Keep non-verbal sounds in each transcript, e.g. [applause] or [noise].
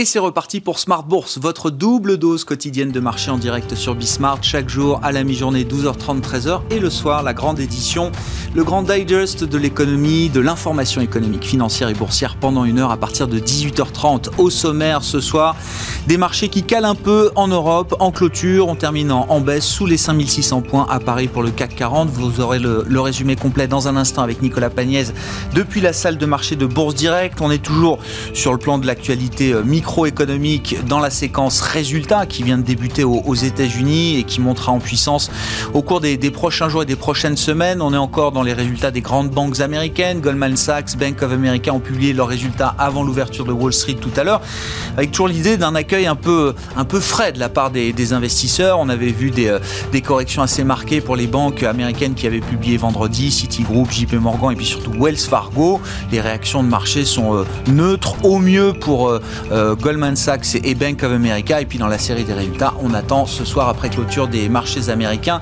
Et c'est reparti pour Smart Bourse, votre double dose quotidienne de marché en direct sur Bismart, chaque jour à la mi-journée 12h30, 13h et le soir la grande édition, le grand digest de l'économie, de l'information économique, financière et boursière pendant une heure à partir de 18h30. Au sommaire ce soir, des marchés qui calent un peu en Europe, en clôture, en terminant en baisse sous les 5600 points à Paris pour le CAC 40. Vous aurez le, résumé complet dans un instant avec Nicolas Pagnès depuis la salle de marché de Bourse Direct. On est toujours sur le plan de l'actualité euh, microéconomique dans la séquence résultats qui vient de débuter aux, États-Unis et qui montera en puissance au cours des, prochains jours et des prochaines semaines. On est encore dans les résultats des grandes banques américaines. Goldman Sachs, Bank of America ont publié leurs résultats avant l'ouverture de Wall Street tout à l'heure, avec toujours l'idée d'un accueil un peu, un peu frais de la part des, investisseurs. On avait vu des, des corrections assez marquées pour les banques américaines qui avaient publié vendredi, Citigroup, JP Morgan et puis surtout Wells Fargo. Les réactions de marché sont euh, neutres au mieux pour euh, Goldman Sachs et Bank of America. Et puis dans la série des résultats, on attend ce soir après clôture des marchés américains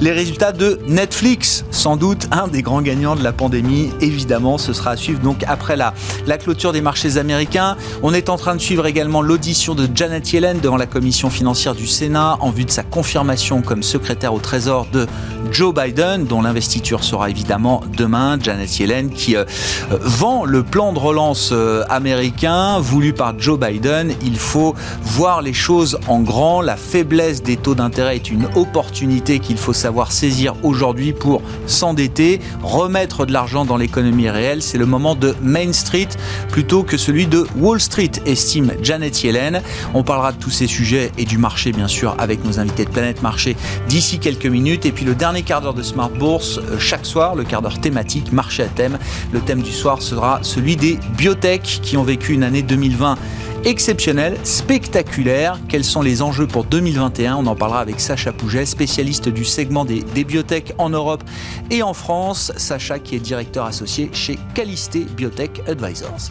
les résultats de Netflix, sans doute un des grands gagnants de la pandémie. Évidemment, ce sera à suivre donc après la, la clôture des marchés américains. On est en train de suivre également l'audition de Janet Yellen devant la commission financière du Sénat en vue de sa confirmation comme secrétaire au Trésor de Joe Biden, dont l'investiture sera évidemment demain. Janet Yellen qui euh, vend le plan de relance euh, américain voulu par Joe Biden. Il faut voir les choses en grand. La faiblesse des taux d'intérêt est une opportunité qu'il faut savoir saisir aujourd'hui pour s'endetter, remettre de l'argent dans l'économie réelle. C'est le moment de Main Street plutôt que celui de Wall Street, estime Janet Yellen. On parlera de tous ces sujets et du marché, bien sûr, avec nos invités de Planète Marché d'ici quelques minutes. Et puis le dernier quart d'heure de Smart Bourse, chaque soir, le quart d'heure thématique, marché à thème. Le thème du soir sera celui des biotech qui ont vécu une année 2020 exceptionnelle, spectaculaire. Quels sont les enjeux pour 2021 On en parlera avec Sacha Pougel, spécialiste du segment des, des biotech en Europe et en France. Sacha qui est directeur associé chez Calisté Biotech Advisors.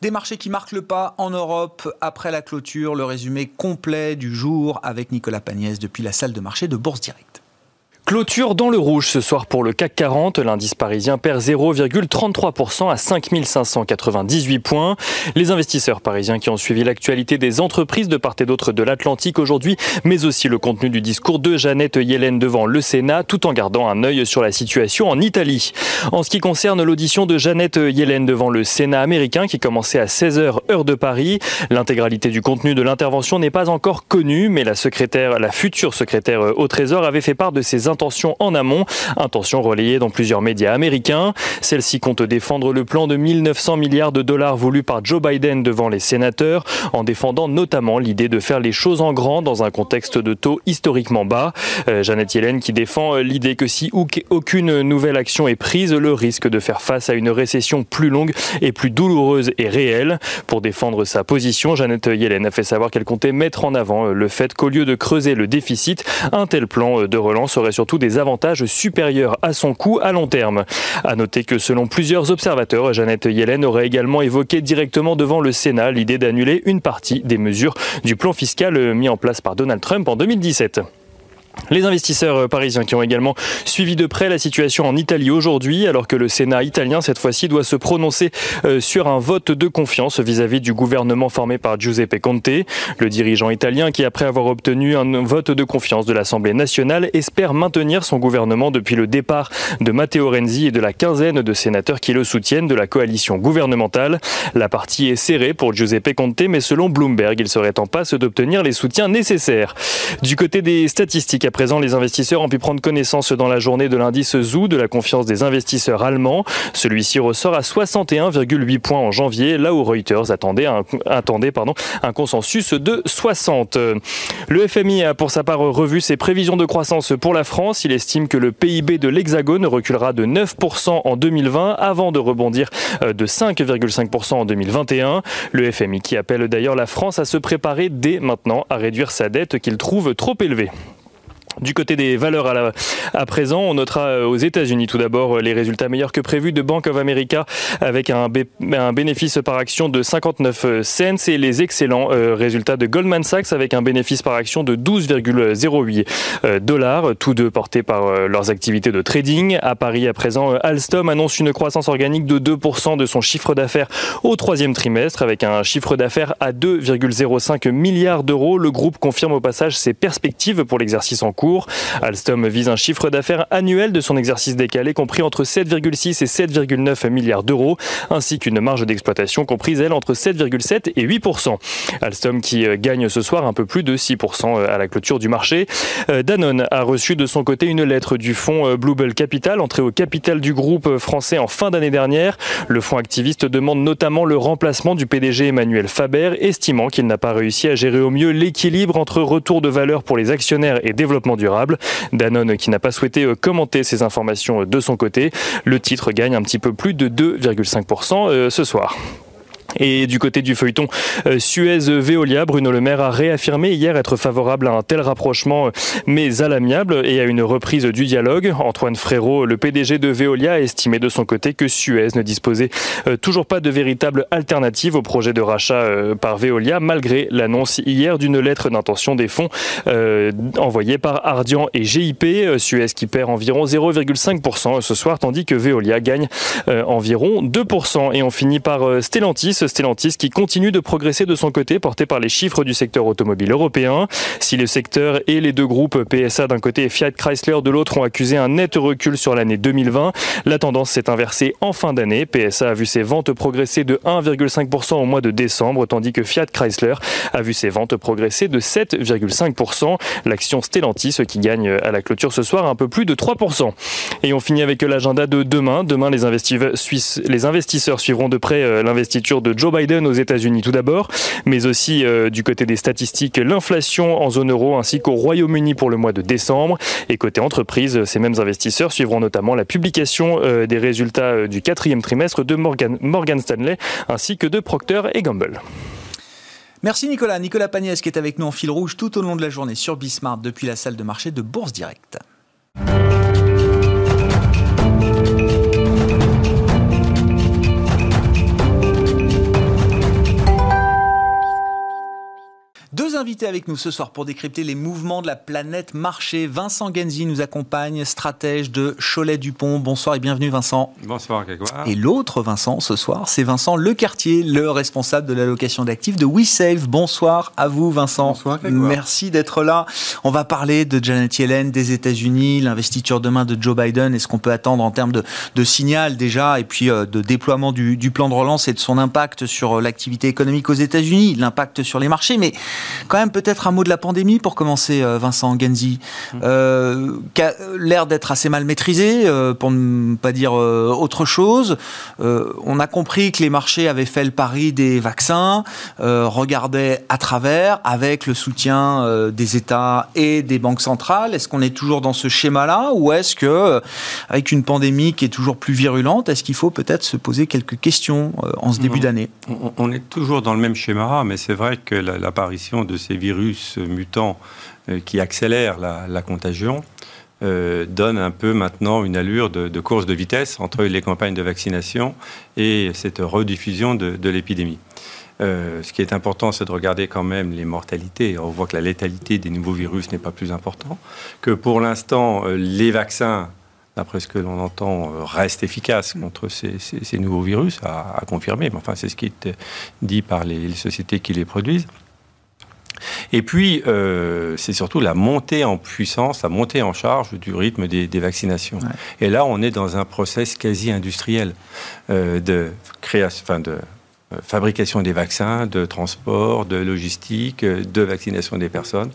Des marchés qui marquent le pas en Europe après la clôture. Le résumé complet du jour avec Nicolas Pagnès depuis la salle de marché de Bourse Direct. Clôture dans le rouge ce soir pour le CAC 40. L'indice parisien perd 0,33% à 5598 points. Les investisseurs parisiens qui ont suivi l'actualité des entreprises de part et d'autre de l'Atlantique aujourd'hui, mais aussi le contenu du discours de Jeannette Yellen devant le Sénat, tout en gardant un œil sur la situation en Italie. En ce qui concerne l'audition de Jeannette Yellen devant le Sénat américain qui commençait à 16h heure de Paris, l'intégralité du contenu de l'intervention n'est pas encore connue, mais la secrétaire, la future secrétaire au Trésor avait fait part de ses intentions en amont, intention relayée dans plusieurs médias américains. Celle-ci compte défendre le plan de 1900 milliards de dollars voulu par Joe Biden devant les sénateurs, en défendant notamment l'idée de faire les choses en grand dans un contexte de taux historiquement bas. Euh, Janet Yellen qui défend l'idée que si aucune nouvelle action est prise, le risque de faire face à une récession plus longue et plus douloureuse est réel. Pour défendre sa position, Janet Yellen a fait savoir qu'elle comptait mettre en avant le fait qu'au lieu de creuser le déficit, un tel plan de relance aurait surtout des avantages supérieurs à son coût à long terme. À noter que selon plusieurs observateurs, Jeannette Yellen aurait également évoqué directement devant le Sénat l'idée d'annuler une partie des mesures du plan fiscal mis en place par Donald Trump en 2017. Les investisseurs parisiens qui ont également suivi de près la situation en Italie aujourd'hui, alors que le Sénat italien, cette fois-ci, doit se prononcer sur un vote de confiance vis-à-vis du gouvernement formé par Giuseppe Conte. Le dirigeant italien, qui après avoir obtenu un vote de confiance de l'Assemblée nationale, espère maintenir son gouvernement depuis le départ de Matteo Renzi et de la quinzaine de sénateurs qui le soutiennent de la coalition gouvernementale. La partie est serrée pour Giuseppe Conte, mais selon Bloomberg, il serait en passe d'obtenir les soutiens nécessaires. Du côté des statistiques, présent, les investisseurs ont pu prendre connaissance dans la journée de l'indice ZOO de la confiance des investisseurs allemands. Celui-ci ressort à 61,8 points en janvier, là où Reuters attendait un, attendait, pardon, un consensus de 60. Le FMI a pour sa part revu ses prévisions de croissance pour la France. Il estime que le PIB de l'Hexagone reculera de 9% en 2020 avant de rebondir de 5,5% en 2021. Le FMI qui appelle d'ailleurs la France à se préparer dès maintenant à réduire sa dette qu'il trouve trop élevée. Du côté des valeurs à, présent, on notera euh, aux États-Unis tout d'abord euh, les résultats meilleurs que prévus de Bank of America avec un, un bénéfice par action de 59 euh, cents et les excellents résultats de Goldman Sachs avec un bénéfice par action de 12,08 dollars, tous deux portés par leurs activités de trading. À Paris, à présent, Alstom annonce une croissance organique de 2% de son chiffre d'affaires au troisième trimestre avec un chiffre d'affaires à 2,05 milliards d'euros. Le groupe confirme au passage ses perspectives pour l'exercice en cours. Alstom vise un chiffre d'affaires annuel de son exercice décalé compris entre 7,6 et 7,9 milliards d'euros, ainsi qu'une marge d'exploitation comprise, elle, entre 7,7 et 8% Alstom qui euh, gagne ce soir un peu plus de 6% euh, à la clôture du marché. Euh, Danone a reçu de son côté une lettre du fonds Bluebell Capital, entré au capital du groupe français en fin d'année dernière. Le fonds activiste demande notamment le remplacement du PDG Emmanuel Faber, estimant qu'il n'a pas réussi à gérer au mieux l'équilibre entre retour de valeur pour les actionnaires et développement durable. Danone qui n'a pas souhaité euh, commenter ces informations euh, de son côté. Le titre gagne un petit peu plus de 2,5% euh, ce soir. Et du côté du feuilleton euh, Suez-Veolia, Bruno Le Maire a réaffirmé hier être favorable à un tel rapprochement, euh, mais à l'amiable et à une reprise du dialogue. Antoine Frérot, le PDG de Veolia, a estimé de son côté que Suez ne disposait euh, toujours pas de véritable alternative au projet de rachat par Veolia, malgré l'annonce hier d'une lettre d'intention des fonds envoyée par Ardian et GIP. Suez qui perd environ 0,5% ce soir, tandis que Veolia gagne environ 2%. Et on finit par Stellantis Stellantis qui continue de progresser de son côté, porté par les chiffres du secteur automobile européen. Si le secteur et les deux groupes PSA d'un côté et Fiat Chrysler de l'autre ont accusé un net recul sur l'année 2020, la tendance s'est inversée en fin d'année. PSA a vu ses ventes progresser de 1,5% au mois de décembre, tandis que Fiat Chrysler a vu ses ventes progresser de 7,5%. L'action Stellantis qui gagne à la clôture ce soir un peu plus de 3%. Et on finit avec l'agenda de demain. Demain, les investisseurs, suivront de près euh, l'investiture de Joe Biden aux États-Unis tout d'abord, mais aussi euh, du côté des statistiques, l'inflation en zone euro ainsi qu'au Royaume-Uni pour le mois de décembre. Et côté entreprise, ces mêmes investisseurs suivront notamment la publication euh, des résultats euh, du quatrième trimestre de Morgan, Stanley ainsi que de Procter et Gamble. Merci Nicolas. Nicolas Pagnès qui est avec nous en fil rouge tout au long de la journée sur Bismart depuis la salle de marché de Bourse Direct. Deux invités avec nous ce soir pour décrypter les mouvements de la planète marché. Vincent Genzi nous accompagne, stratège de Cholet-Dupont. Bonsoir et bienvenue Vincent. Bonsoir Grégoire. Et l'autre Vincent ce soir, c'est Vincent Lecartier, le responsable de l'allocation d'actifs de WeSave. Bonsoir à vous Vincent. Bonsoir Grégoire. Merci d'être là. On va parler de Janet Yellen, des États-Unis, l'investiture demain de Joe Biden et ce qu'on peut attendre en termes de, de signal déjà et puis euh, de déploiement du, du plan de relance et de son impact sur euh, l'activité économique aux États-Unis, l'impact sur les marchés? Mais quand même, peut-être un mot de la pandémie pour commencer, euh, Vincent Genzi, euh, qui a l'air d'être assez mal maîtrisé, euh, pour ne pas dire autre chose. on a compris que les marchés avaient fait le pari des vaccins, regardaient à travers avec le soutien des États et des banques centrales. Est-ce qu'on est toujours dans ce schéma-là ou est-ce que, avec une pandémie qui est toujours plus virulente, est-ce qu'il faut peut-être se poser quelques questions en ce début d'année? On, est toujours dans le même schéma, mais c'est vrai que l'apparition de ces virus mutants euh, qui accélèrent la, contagion euh, donne un peu maintenant une allure de, course de vitesse entre les campagnes de vaccination et cette rediffusion de, l'épidémie. Euh, ce qui est important, c'est de regarder quand même les mortalités. On voit que la létalité des nouveaux virus n'est pas plus importante, que pour l'instant, les vaccins d'après ce que l'on entend, restent efficaces contre ces, nouveaux virus, à, confirmer. Mais enfin, c'est ce qui est dit par les sociétés qui les produisent. Et puis, euh, c'est surtout la montée en puissance, la montée en charge du rythme des, vaccinations. Et là, on est dans un process quasi industriel euh, de création, enfin de euh, fabrication des vaccins, de transport, de logistique, de vaccination des personnes.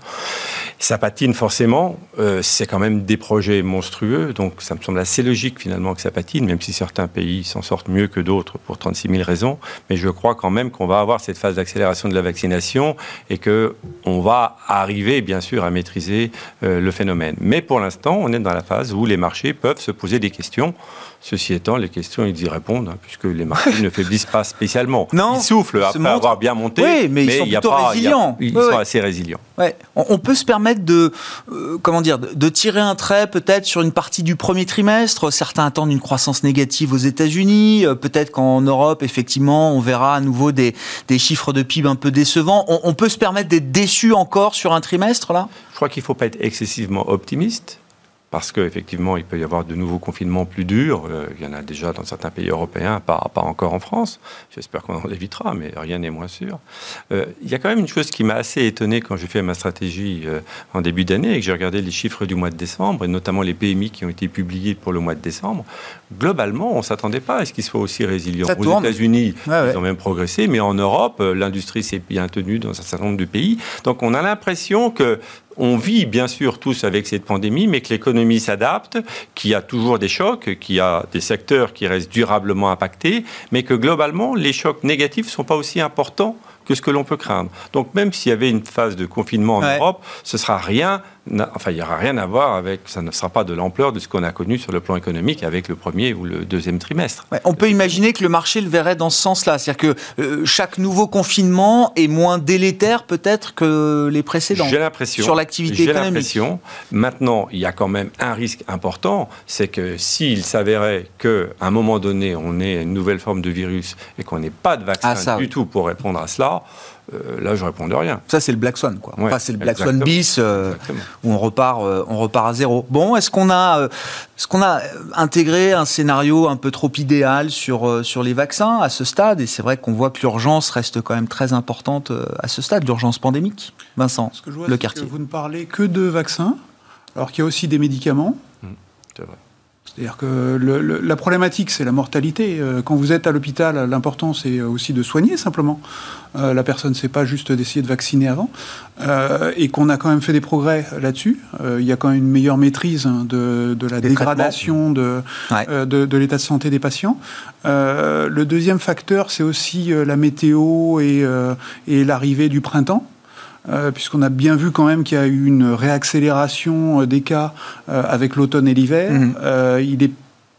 Ça patine forcément, euh, c'est quand même des projets monstrueux, donc ça me semble assez logique finalement que ça patine, même si certains pays s'en sortent mieux que d'autres pour 36 000 raisons, mais je crois quand même qu'on va avoir cette phase d'accélération de la vaccination et qu'on va arriver bien sûr à maîtriser le phénomène. Mais pour l'instant, on est dans la phase où les marchés peuvent se poser des questions Ceci étant, les questions, ils y répondent, hein, puisque les marchés ne [laughs] faiblissent pas spécialement. Non, ils soufflent après avoir bien monté. Oui, mais, ils sont plutôt résilients. ils sont assez résilients. Ouais. On, peut se permettre de, comment dire, de tirer un trait peut-être sur une partie du premier trimestre. Certains attendent une croissance négative aux États-Unis. peut-être qu'en Europe, effectivement, on verra à nouveau des, des chiffres de PIB un peu décevants. On, on peut se permettre d'être déçu encore sur un trimestre là? Je crois qu'il ne faut pas être excessivement optimiste parce qu'effectivement, il peut y avoir de nouveaux confinements plus durs. Euh, il y en a déjà dans certains pays européens, pas, pas encore en France. J'espère qu'on en évitera, mais rien n'est moins sûr. Euh, il y a quand même une chose qui m'a assez étonné quand j'ai fait ma stratégie euh, en début d'année et que j'ai regardé les chiffres du mois de décembre, et notamment les PMI qui ont été publiés pour le mois de décembre. Globalement, on ne s'attendait pas à ce qu'ils soient aussi résilients. Aux États-Unis, ils ont même progressé, mais en Europe, l'industrie s'est bien tenue dans un certain nombre de pays. Donc on a l'impression que on vit bien sûr tous avec cette pandémie, mais que l'économie s'adapte, qu'il y a toujours des chocs, qu'il y a des secteurs qui restent durablement impactés, mais que globalement, les chocs négatifs ne sont pas aussi importants que ce que l'on peut craindre. Donc même s'il y avait une phase de confinement en Europe, ce sera rien enfin, il n'y aura rien à voir avec, ça ne sera pas de l'ampleur de ce qu'on a connu sur le plan économique avec le premier ou le deuxième trimestre. on peut imaginer que le marché le verrait dans ce sens-là, c'est-à-dire que euh, chaque nouveau confinement est moins délétère peut-être que les précédents. J'ai l'impression. Sur l'activité économique. J'ai l'impression. Maintenant, il y a quand même un risque important, c'est que s'il s'avérait qu'à un moment donné, on ait une nouvelle forme de virus et qu'on n'ait pas de vaccin ah, du tout pour répondre à cela, euh, là, je réponds de rien. Ça, c'est le Black Swan, quoi. enfin, c'est le Black Swan bis, euh, où on repart, euh, on repart à zéro. Bon, est-ce qu'on a, ce qu'on a intégré un scénario un peu trop idéal sur, sur les vaccins à ce stade? Et c'est vrai qu'on voit que l'urgence reste quand même très importante à ce stade, l'urgence pandémique. Vincent, ce que je vois, le quartier. Que vous ne parlez que de vaccins, alors qu'il y a aussi des médicaments. Mmh, c'est vrai. C'est-à-dire que la problématique, c'est la mortalité. Euh, quand vous êtes à l'hôpital, l'important, c'est aussi de soigner simplement. Euh, la personne, c'est pas juste d'essayer de vacciner avant. Euh, et qu'on a quand même fait des progrès là-dessus. il y a quand même une meilleure maîtrise hein, de, la dégradation de, de, l'état de santé des patients. le deuxième facteur, c'est aussi la météo et, et l'arrivée du printemps. Euh, puisqu'on a bien vu quand même qu'il y a eu une réaccélération euh, des cas euh, avec l'automne et l'hiver. Mhm. il est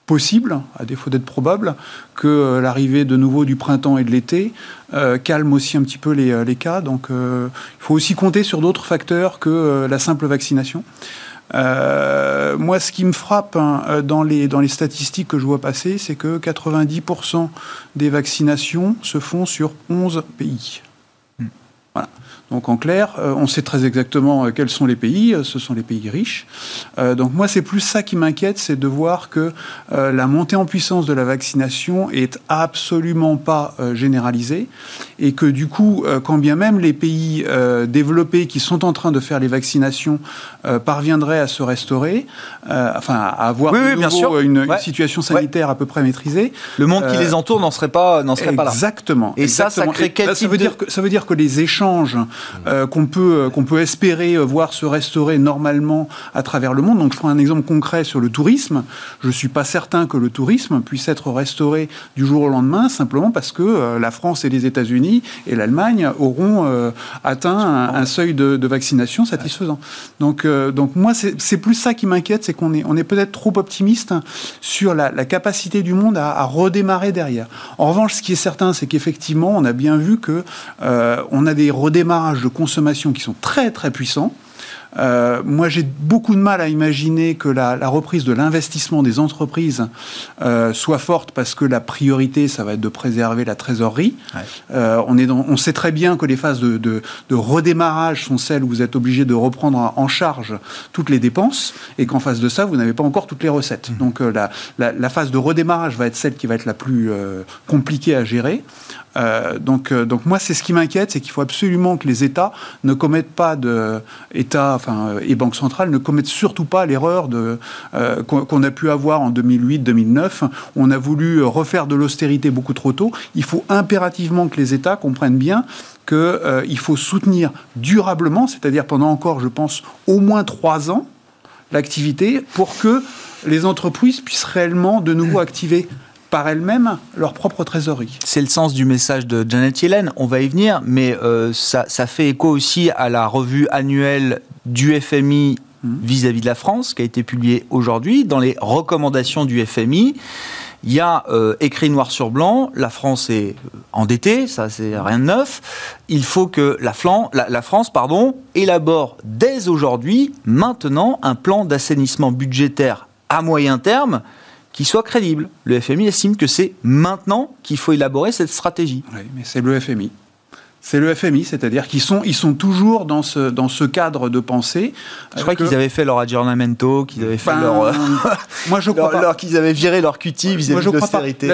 possible, à défaut d'être probable, que l'arrivée de nouveau du printemps et de l'été calme aussi un petit peu les, cas. Donc il faut aussi compter sur d'autres facteurs que la simple vaccination. moi, ce qui me frappe hein, dans, les, dans les statistiques que je vois passer, c'est que 90% des vaccinations se font sur 11 pays. Hmm. Voilà. Donc en clair, euh, on sait très exactement euh, quels sont les pays, euh, ce sont les pays riches. donc moi, c'est plus ça qui m'inquiète, c'est de voir que la montée en puissance de la vaccination est absolument pas généralisée et que du coup, quand bien même les pays développés qui sont en train de faire les vaccinations parviendraient à se restaurer, enfin à avoir une, situation sanitaire à peu près maîtrisée, le monde qui les entoure n'en serait pas, n'en serait pas là. Exactement. Et ça, ça crée quel ça veut dire que ça veut dire que les échanges euh, qu'on peut, euh, qu'on peut espérer euh, voir se restaurer normalement à travers le monde. Donc je prends un exemple concret sur le tourisme. Je ne suis pas certain que le tourisme puisse être restauré du jour au lendemain simplement parce que la France et les États-Unis et l'Allemagne auront atteint un, seuil de, vaccination satisfaisant. Donc, donc moi, c'est plus ça qui m'inquiète, c'est qu'on est, on est peut-être trop optimiste sur la, capacité du monde à, redémarrer derrière. En revanche, ce qui est certain, c'est qu'effectivement, on a bien vu que on a des redémarrages de consommation qui sont très très puissants. Euh, moi, j'ai beaucoup de mal à imaginer que la, reprise de l'investissement des entreprises euh, soit forte parce que la priorité, ça va être de préserver la trésorerie. Euh, on, est on sait très bien que les phases de, de, redémarrage sont celles où vous êtes obligé de reprendre en charge toutes les dépenses et qu'en face de ça, vous n'avez pas encore toutes les recettes. Mmh. Donc la, la, la, phase de redémarrage va être celle qui va être la plus compliquée à gérer. Euh, donc, euh, donc moi, c'est ce qui m'inquiète, c'est qu'il faut absolument que les États ne commettent pas de enfin, euh, et banques centrales ne commettent surtout pas l'erreur qu'on a pu avoir en 2008-2009. On a voulu refaire de l'austérité beaucoup trop tôt. Il faut impérativement que les États comprennent bien qu'il faut soutenir durablement, c'est-à-dire pendant encore, je pense, au moins trois ans, l'activité pour que les entreprises puissent réellement de nouveau activer par elles-mêmes leur propre trésorerie. C'est le sens du message de Janet Yellen, on va y venir, mais euh, ça, fait écho aussi à la revue annuelle du FMI mmh. vis-à-vis de la France, qui a été publiée aujourd'hui, dans les recommandations du FMI. il y a euh, écrit noir sur blanc, la France est endettée, ça c'est rien de neuf. Il faut que la, la, la France pardon, élabore dès aujourd'hui, maintenant, un plan d'assainissement budgétaire à moyen terme qui soit crédible. Le FMI estime que c'est maintenant qu'il faut élaborer cette stratégie. Oui, mais c'est le FMI. C'est le FMI, c'est-à-dire qu'ils sont, ils sont toujours dans ce, dans ce cadre de pensée. Je crois qu'ils avaient fait leur aggiornamento, qu'ils avaient fait leur. Euh, [laughs] moi, je crois leur, qu'ils avaient viré leur cutie vis-à-vis de l'austérité.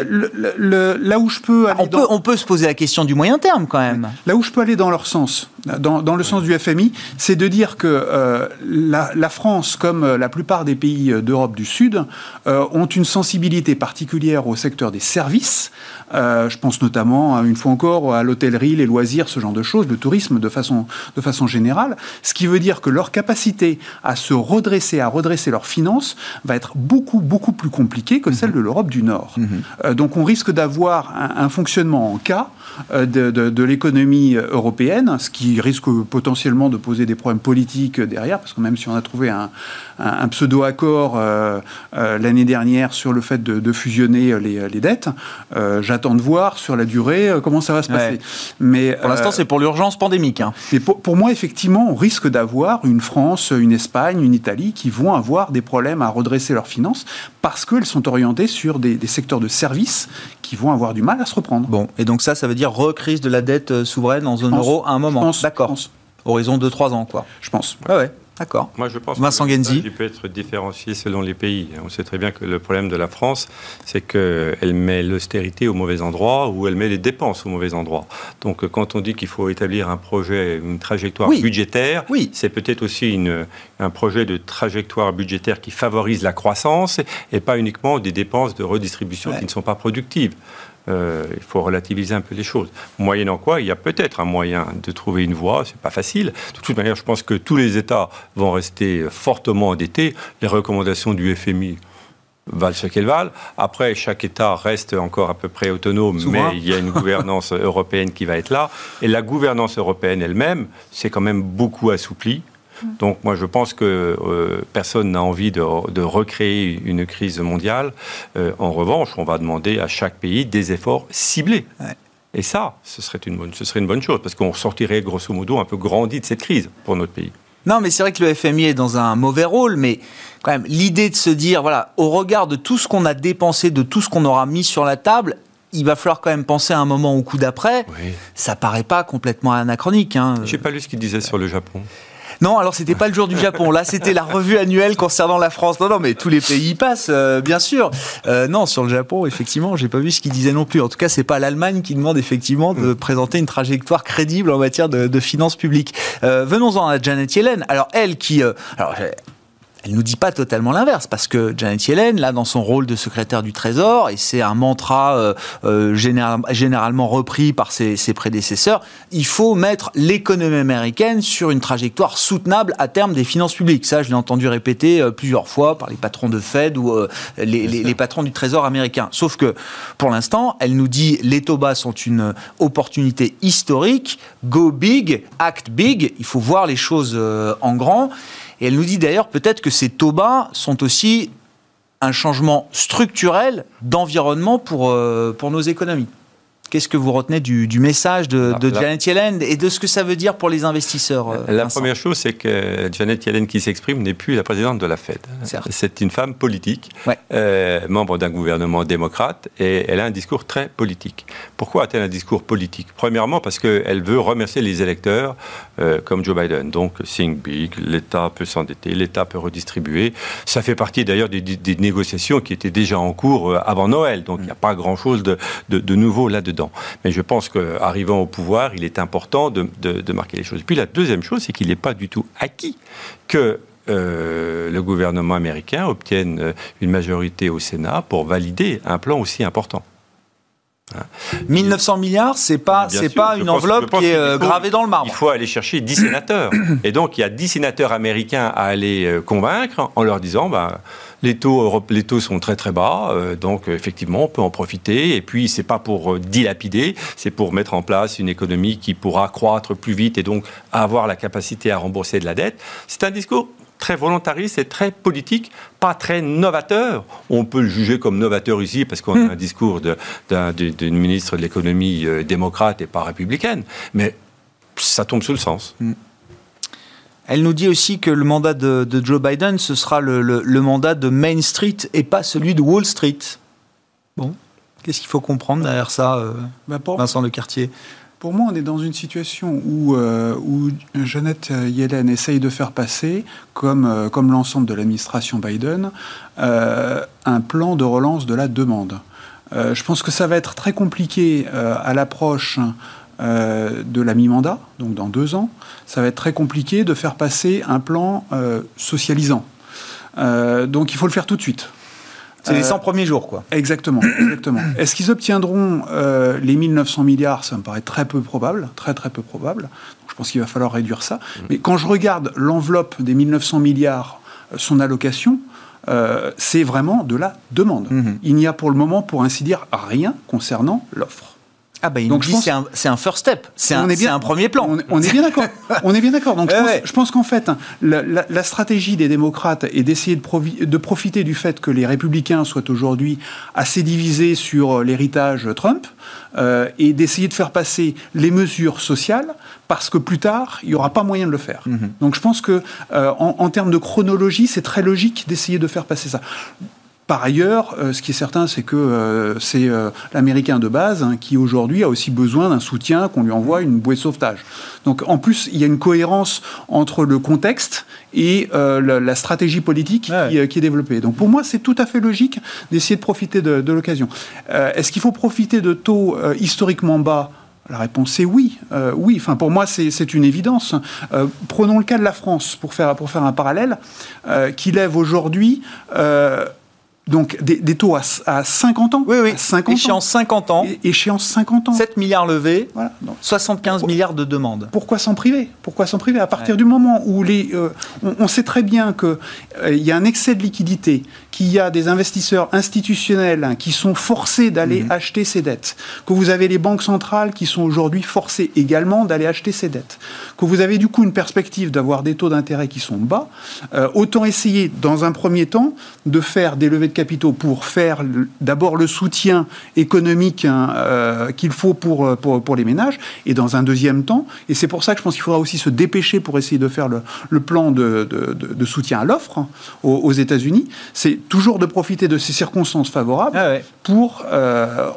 là où je peux aller. On, peut, on peut se poser la question du moyen terme quand même. Là où je peux aller dans leur sens, dans, dans le sens du FMI, c'est de dire que euh, la, la, France, comme la plupart des pays d'Europe du Sud, euh, ont une sensibilité particulière au secteur des services. Euh, je pense notamment, une fois encore, à l'hôtellerie, les loisirs, ce genre de choses, le tourisme de façon, de façon générale. Ce qui veut dire que leur capacité à se redresser, à redresser leurs finances, va être beaucoup, beaucoup plus compliquée que celle de l'Europe du Nord. Mhm. Euh, donc on risque d'avoir un, fonctionnement en cas euh, de, de, l'économie européenne, ce qui risque potentiellement de poser des problèmes politiques derrière, parce que même si on a trouvé un, un, pseudo-accord l'année dernière sur le fait de, fusionner les, les dettes, j'attends de voir sur la durée euh, comment ça va se passer. Mais pour l'instant, euh, c'est pour l'urgence pandémique. Hein. Mais pour, moi, effectivement, on risque d'avoir une France, une Espagne, une Italie qui vont avoir des problèmes à redresser leurs finances parce qu'elles sont orientées sur des, secteurs de services qui vont avoir du mal à se reprendre. Bon, et donc ça, ça veut dire recrise de la dette euh, souveraine en zone euro à un moment. D'accord. Horizon de 3 ans, quoi. Je pense. Ah ouais. D'accord. Moi, je pense Vincent que peut être différencié selon les pays. On sait très bien que le problème de la France, c'est qu'elle met l'austérité au mauvais endroit ou elle met les dépenses au mauvais endroit. Donc, quand on dit qu'il faut établir un projet, une trajectoire budgétaire, oui. c'est peut-être aussi une, un projet de trajectoire budgétaire qui favorise la croissance et pas uniquement des dépenses de redistribution qui ne sont pas productives. Euh, il faut relativiser un peu les choses. Moyennant quoi, il y a peut-être un moyen de trouver une voie, c'est pas facile. De toute manière, je pense que tous les États vont rester fortement endettés. Les recommandations du FMI valent ce qu'elles valent. Après, chaque État reste encore à peu près autonome, mais il y a une gouvernance [laughs] européenne qui va être là. Et la gouvernance européenne elle-même, c'est quand même beaucoup assoupli. Donc moi je pense que euh, personne n'a envie de, recréer une crise mondiale. Euh, en revanche, on va demander à chaque pays des efforts ciblés. Et ça, ce serait, une bonne, ce serait une bonne chose, parce qu'on sortirait grosso modo un peu grandi de cette crise pour notre pays. Non, mais c'est vrai que le FMI est dans un mauvais rôle, mais quand même, l'idée de se dire, voilà, au regard de tout ce qu'on a dépensé, de tout ce qu'on aura mis sur la table, il va falloir quand même penser à un moment au coup d'après. Ça paraît pas complètement anachronique. Hein. J'ai pas lu ce qu'il disait sur le Japon. Non, alors c'était pas le jour du Japon. Là, c'était la revue annuelle concernant la France. Non, non, mais tous les pays y passent, euh, bien sûr. Euh, non, sur le Japon, effectivement, j'ai pas vu ce qu'il disait non plus. En tout cas, c'est pas l'Allemagne qui demande effectivement de présenter une trajectoire crédible en matière de, finances publiques. Euh, venons-en à Janet Yellen. Alors elle qui, alors elle nous dit pas totalement l'inverse, parce que Janet Yellen, là, dans son rôle de secrétaire du Trésor, et c'est un mantra euh, euh, généralement repris par ses, prédécesseurs, il faut mettre l'économie américaine sur une trajectoire soutenable à terme des finances publiques. Ça, je l'ai entendu répéter euh, plusieurs fois par les patrons de Fed ou les, les, patrons du Trésor américain. Sauf que, pour l'instant, elle nous dit les taux bas sont une opportunité historique, go big, act big, il faut voir les choses en grand. Et elle nous dit d'ailleurs peut-être que ces taux bas sont aussi un changement structurel d'environnement pour, euh, pour nos économies. Qu'est-ce que vous retenez du, message de, Janet Yellen et de ce que ça veut dire pour les investisseurs euh, La première chose, c'est que Janet Yellen qui s'exprime n'est plus la présidente de la Fed. C'est une femme politique, euh, membre d'un gouvernement démocrate, et elle a un discours très politique. Pourquoi a-t-elle un discours politique? Premièrement, parce qu'elle veut remercier les électeurs euh, comme Joe Biden. Donc, think big, l'État peut s'endetter, l'État peut redistribuer. Ça fait partie d'ailleurs des, négociations qui étaient déjà en cours avant Noël. Donc, il n'y a pas grand-chose de, de nouveau là-dedans. Mais je pense qu'arrivant au pouvoir, il est important de, marquer les choses. puis la deuxième chose, c'est qu'il n'est pas du tout acquis que euh, le gouvernement américain obtienne euh, une majorité au Sénat pour valider un plan aussi important. 1900 milliards, c'est pas, c'est pas une enveloppe qui est euh, gravée dans le marbre. Il faut aller chercher 10 sénateurs. [coughs] Et donc, il y a 10 sénateurs américains à aller convaincre en leur disant, bah, les taux, les taux sont très très bas, euh, donc effectivement on peut en profiter. Et puis c'est pas pour euh, dilapider, c'est pour mettre en place une économie qui pourra croître plus vite et donc avoir la capacité à rembourser de la dette. C'est un discours très volontariste et très politique, pas très novateur. On peut le juger comme novateur ici parce qu'on a hmm. un discours d'une ministre de l'économie euh, démocrate et pas républicaine, mais ça tombe sous le sens. Hmm. Elle nous dit aussi que le mandat de, Joe Biden, ce sera le, mandat de Main Street et pas celui de Wall Street. Bon, qu'est-ce qu'il faut comprendre derrière ça, euh, bah, Vincent Lecartier? Pour moi, on est dans une situation où, euh, Jeannette Yellen essaye de faire passer, comme, euh, l'ensemble de l'administration Biden, un plan de relance de la demande. je pense que ça va être très compliqué à l'approche euh, de la mi-mandat, donc dans deux ans, ça va être très compliqué de faire passer un plan euh, socialisant. Euh, donc il faut le faire tout de suite. C'est les 100 premiers jours, quoi. Exactement, [coughs] exactement. Est-ce qu'ils obtiendront les 1900 milliards? Ça me paraît très peu probable, très très peu probable. je pense qu'il va falloir réduire ça. Mmh. Mais quand je regarde l'enveloppe des 1900 milliards, son allocation, c'est vraiment de la demande. Mmh. Il n'y a pour le moment, pour ainsi dire, rien concernant l'offre. Ah bah il Donc, dit c'est un, first step, c'est un, un, premier plan. On, est bien d'accord. [laughs] on est bien d'accord. Donc je, pense, qu'en fait, la, stratégie des démocrates est d'essayer de, de, profiter du fait que les républicains soient aujourd'hui assez divisés sur euh, l'héritage Trump euh, et d'essayer de faire passer les mesures sociales parce que plus tard, il n'y aura pas moyen de le faire. Mhm. Donc je pense que euh, en, en termes de chronologie, c'est très logique d'essayer de faire passer ça. Par ailleurs, euh, ce qui est certain, c'est que euh, c'est euh, l'Américain de base hein, qui aujourd'hui a aussi besoin d'un soutien, qu'on lui envoie une bouée de sauvetage. Donc en plus, il y a une cohérence entre le contexte et la, stratégie politique qui, est développée. Donc pour moi, c'est tout à fait logique d'essayer de profiter de, de l'occasion. Est-ce qu'il faut profiter de taux historiquement bas? La réponse est oui. oui, enfin pour moi c'est une évidence. prenons le cas de la France pour faire, pour faire un parallèle, qui lève aujourd'hui donc des, taux à, 50 ans Oui, oui. 50 échéance 50 ans. échéance 50 ans. 7 milliards levés, voilà. 75 milliards de demandes. Pourquoi s'en priver? Pourquoi s'en priver? À partir du moment où les, euh, on, sait très bien qu'il euh, y a un excès de liquidité, qu'il y a des investisseurs institutionnels hein, qui sont forcés d'aller mhm. acheter ces dettes, que vous avez les banques centrales qui sont aujourd'hui forcées également d'aller acheter ces dettes, que vous avez du coup une perspective d'avoir des taux d'intérêt qui sont bas, euh, autant essayer dans un premier temps de faire des levées capitaux pour faire d'abord le soutien économique hein, euh, qu'il faut euh, pour, pour, les ménages, et dans un deuxième temps, et c'est pour ça que je pense qu'il faudra aussi se dépêcher pour essayer de faire le, plan de, de, soutien à l'offre hein, aux, États-Unis, c'est toujours de profiter de ces circonstances favorables ah pour euh,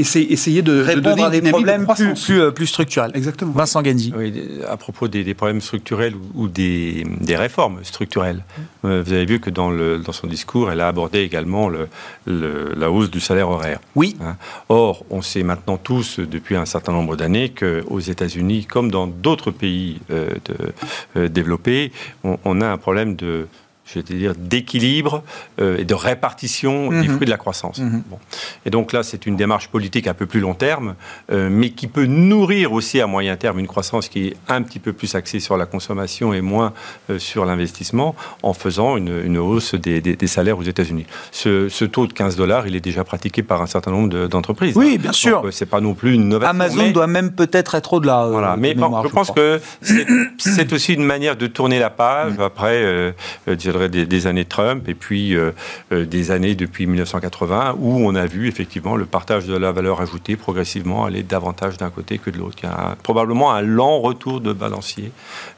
essayer de répondre à des problèmes plus, euh, plus, structurels. Exactement. Vincent Genzi. Oui, à propos des, problèmes structurels ou, des, des, réformes structurelles, euh, vous avez vu que dans, le, dans son discours, elle a abordé également le, la hausse du salaire horaire. Oui. Hein. Or, on sait maintenant tous, depuis un certain nombre d'années, qu'aux États-Unis, comme dans d'autres pays euh, de, développés, on, a un problème de je vais dire, d'équilibre euh, et de répartition des mhm. fruits de la croissance. Mhm. Et donc là, c'est une démarche politique un peu plus long terme, euh, mais qui peut nourrir aussi à moyen terme une croissance qui est un petit peu plus axée sur la consommation et moins euh, sur l'investissement, en faisant une, hausse des, salaires aux États-Unis. Ce, taux de 15 dollars, il est déjà pratiqué par un certain nombre d'entreprises. oui, bien sûr. c'est pas non plus une innovation. Amazon doit même peut-être être au-delà. voilà, mais je, pense que c'est aussi une manière de tourner la page mm. Des, années Trump et puis euh, euh, des années depuis 1980 où on a vu effectivement le partage de la valeur ajoutée progressivement aller davantage d'un côté que de l'autre. Il y a probablement un lent retour de balancier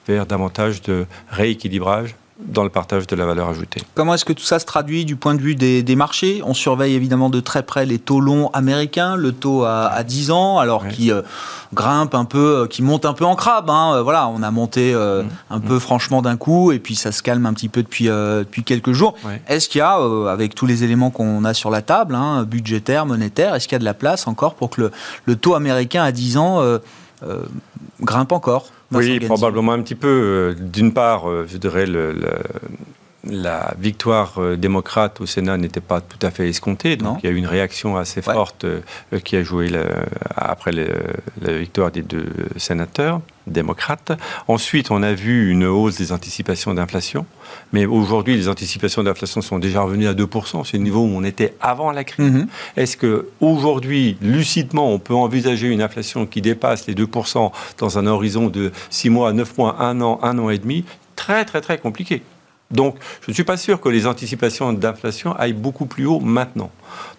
vers davantage de rééquilibrage dans le partage de la valeur ajoutée. Comment est-ce que tout ça se traduit du point de vue des, marchés? On surveille évidemment de très près les taux longs américains, le taux à, 10 ans, alors qui euh, grimpe un peu, euh, qui monte un peu en crabe. Hein. Euh, voilà, on a monté mmh. un peu mmh. franchement d'un coup, et puis ça se calme un petit peu depuis, depuis quelques jours. Est-ce qu'il y a, avec tous les éléments qu'on a sur la table, hein, budgétaire, monétaire, est-ce qu'il y a de la place encore pour que le, le taux américain à 10 ans grimpe encore? Oui, probablement un petit peu. Euh, d'une part, euh, je dirais, le, la victoire euh, démocrate au Sénat n'était pas tout à fait escomptée. Donc il y a eu une réaction assez forte qui a joué après la victoire des deux sénateurs démocrates. Ensuite, on a vu une hausse des anticipations d'inflation. Mais aujourd'hui, les anticipations d'inflation sont déjà revenues à 2%. C'est le niveau où on était avant la crise. Mhm. Est-ce qu'aujourd'hui, lucidement, on peut envisager une inflation qui dépasse les 2% dans un horizon de 6 mois, 9 mois, 1 an, 1 an et demi? Très, très, très compliqué. Donc, je ne suis pas sûr que les anticipations d'inflation aillent beaucoup plus haut maintenant.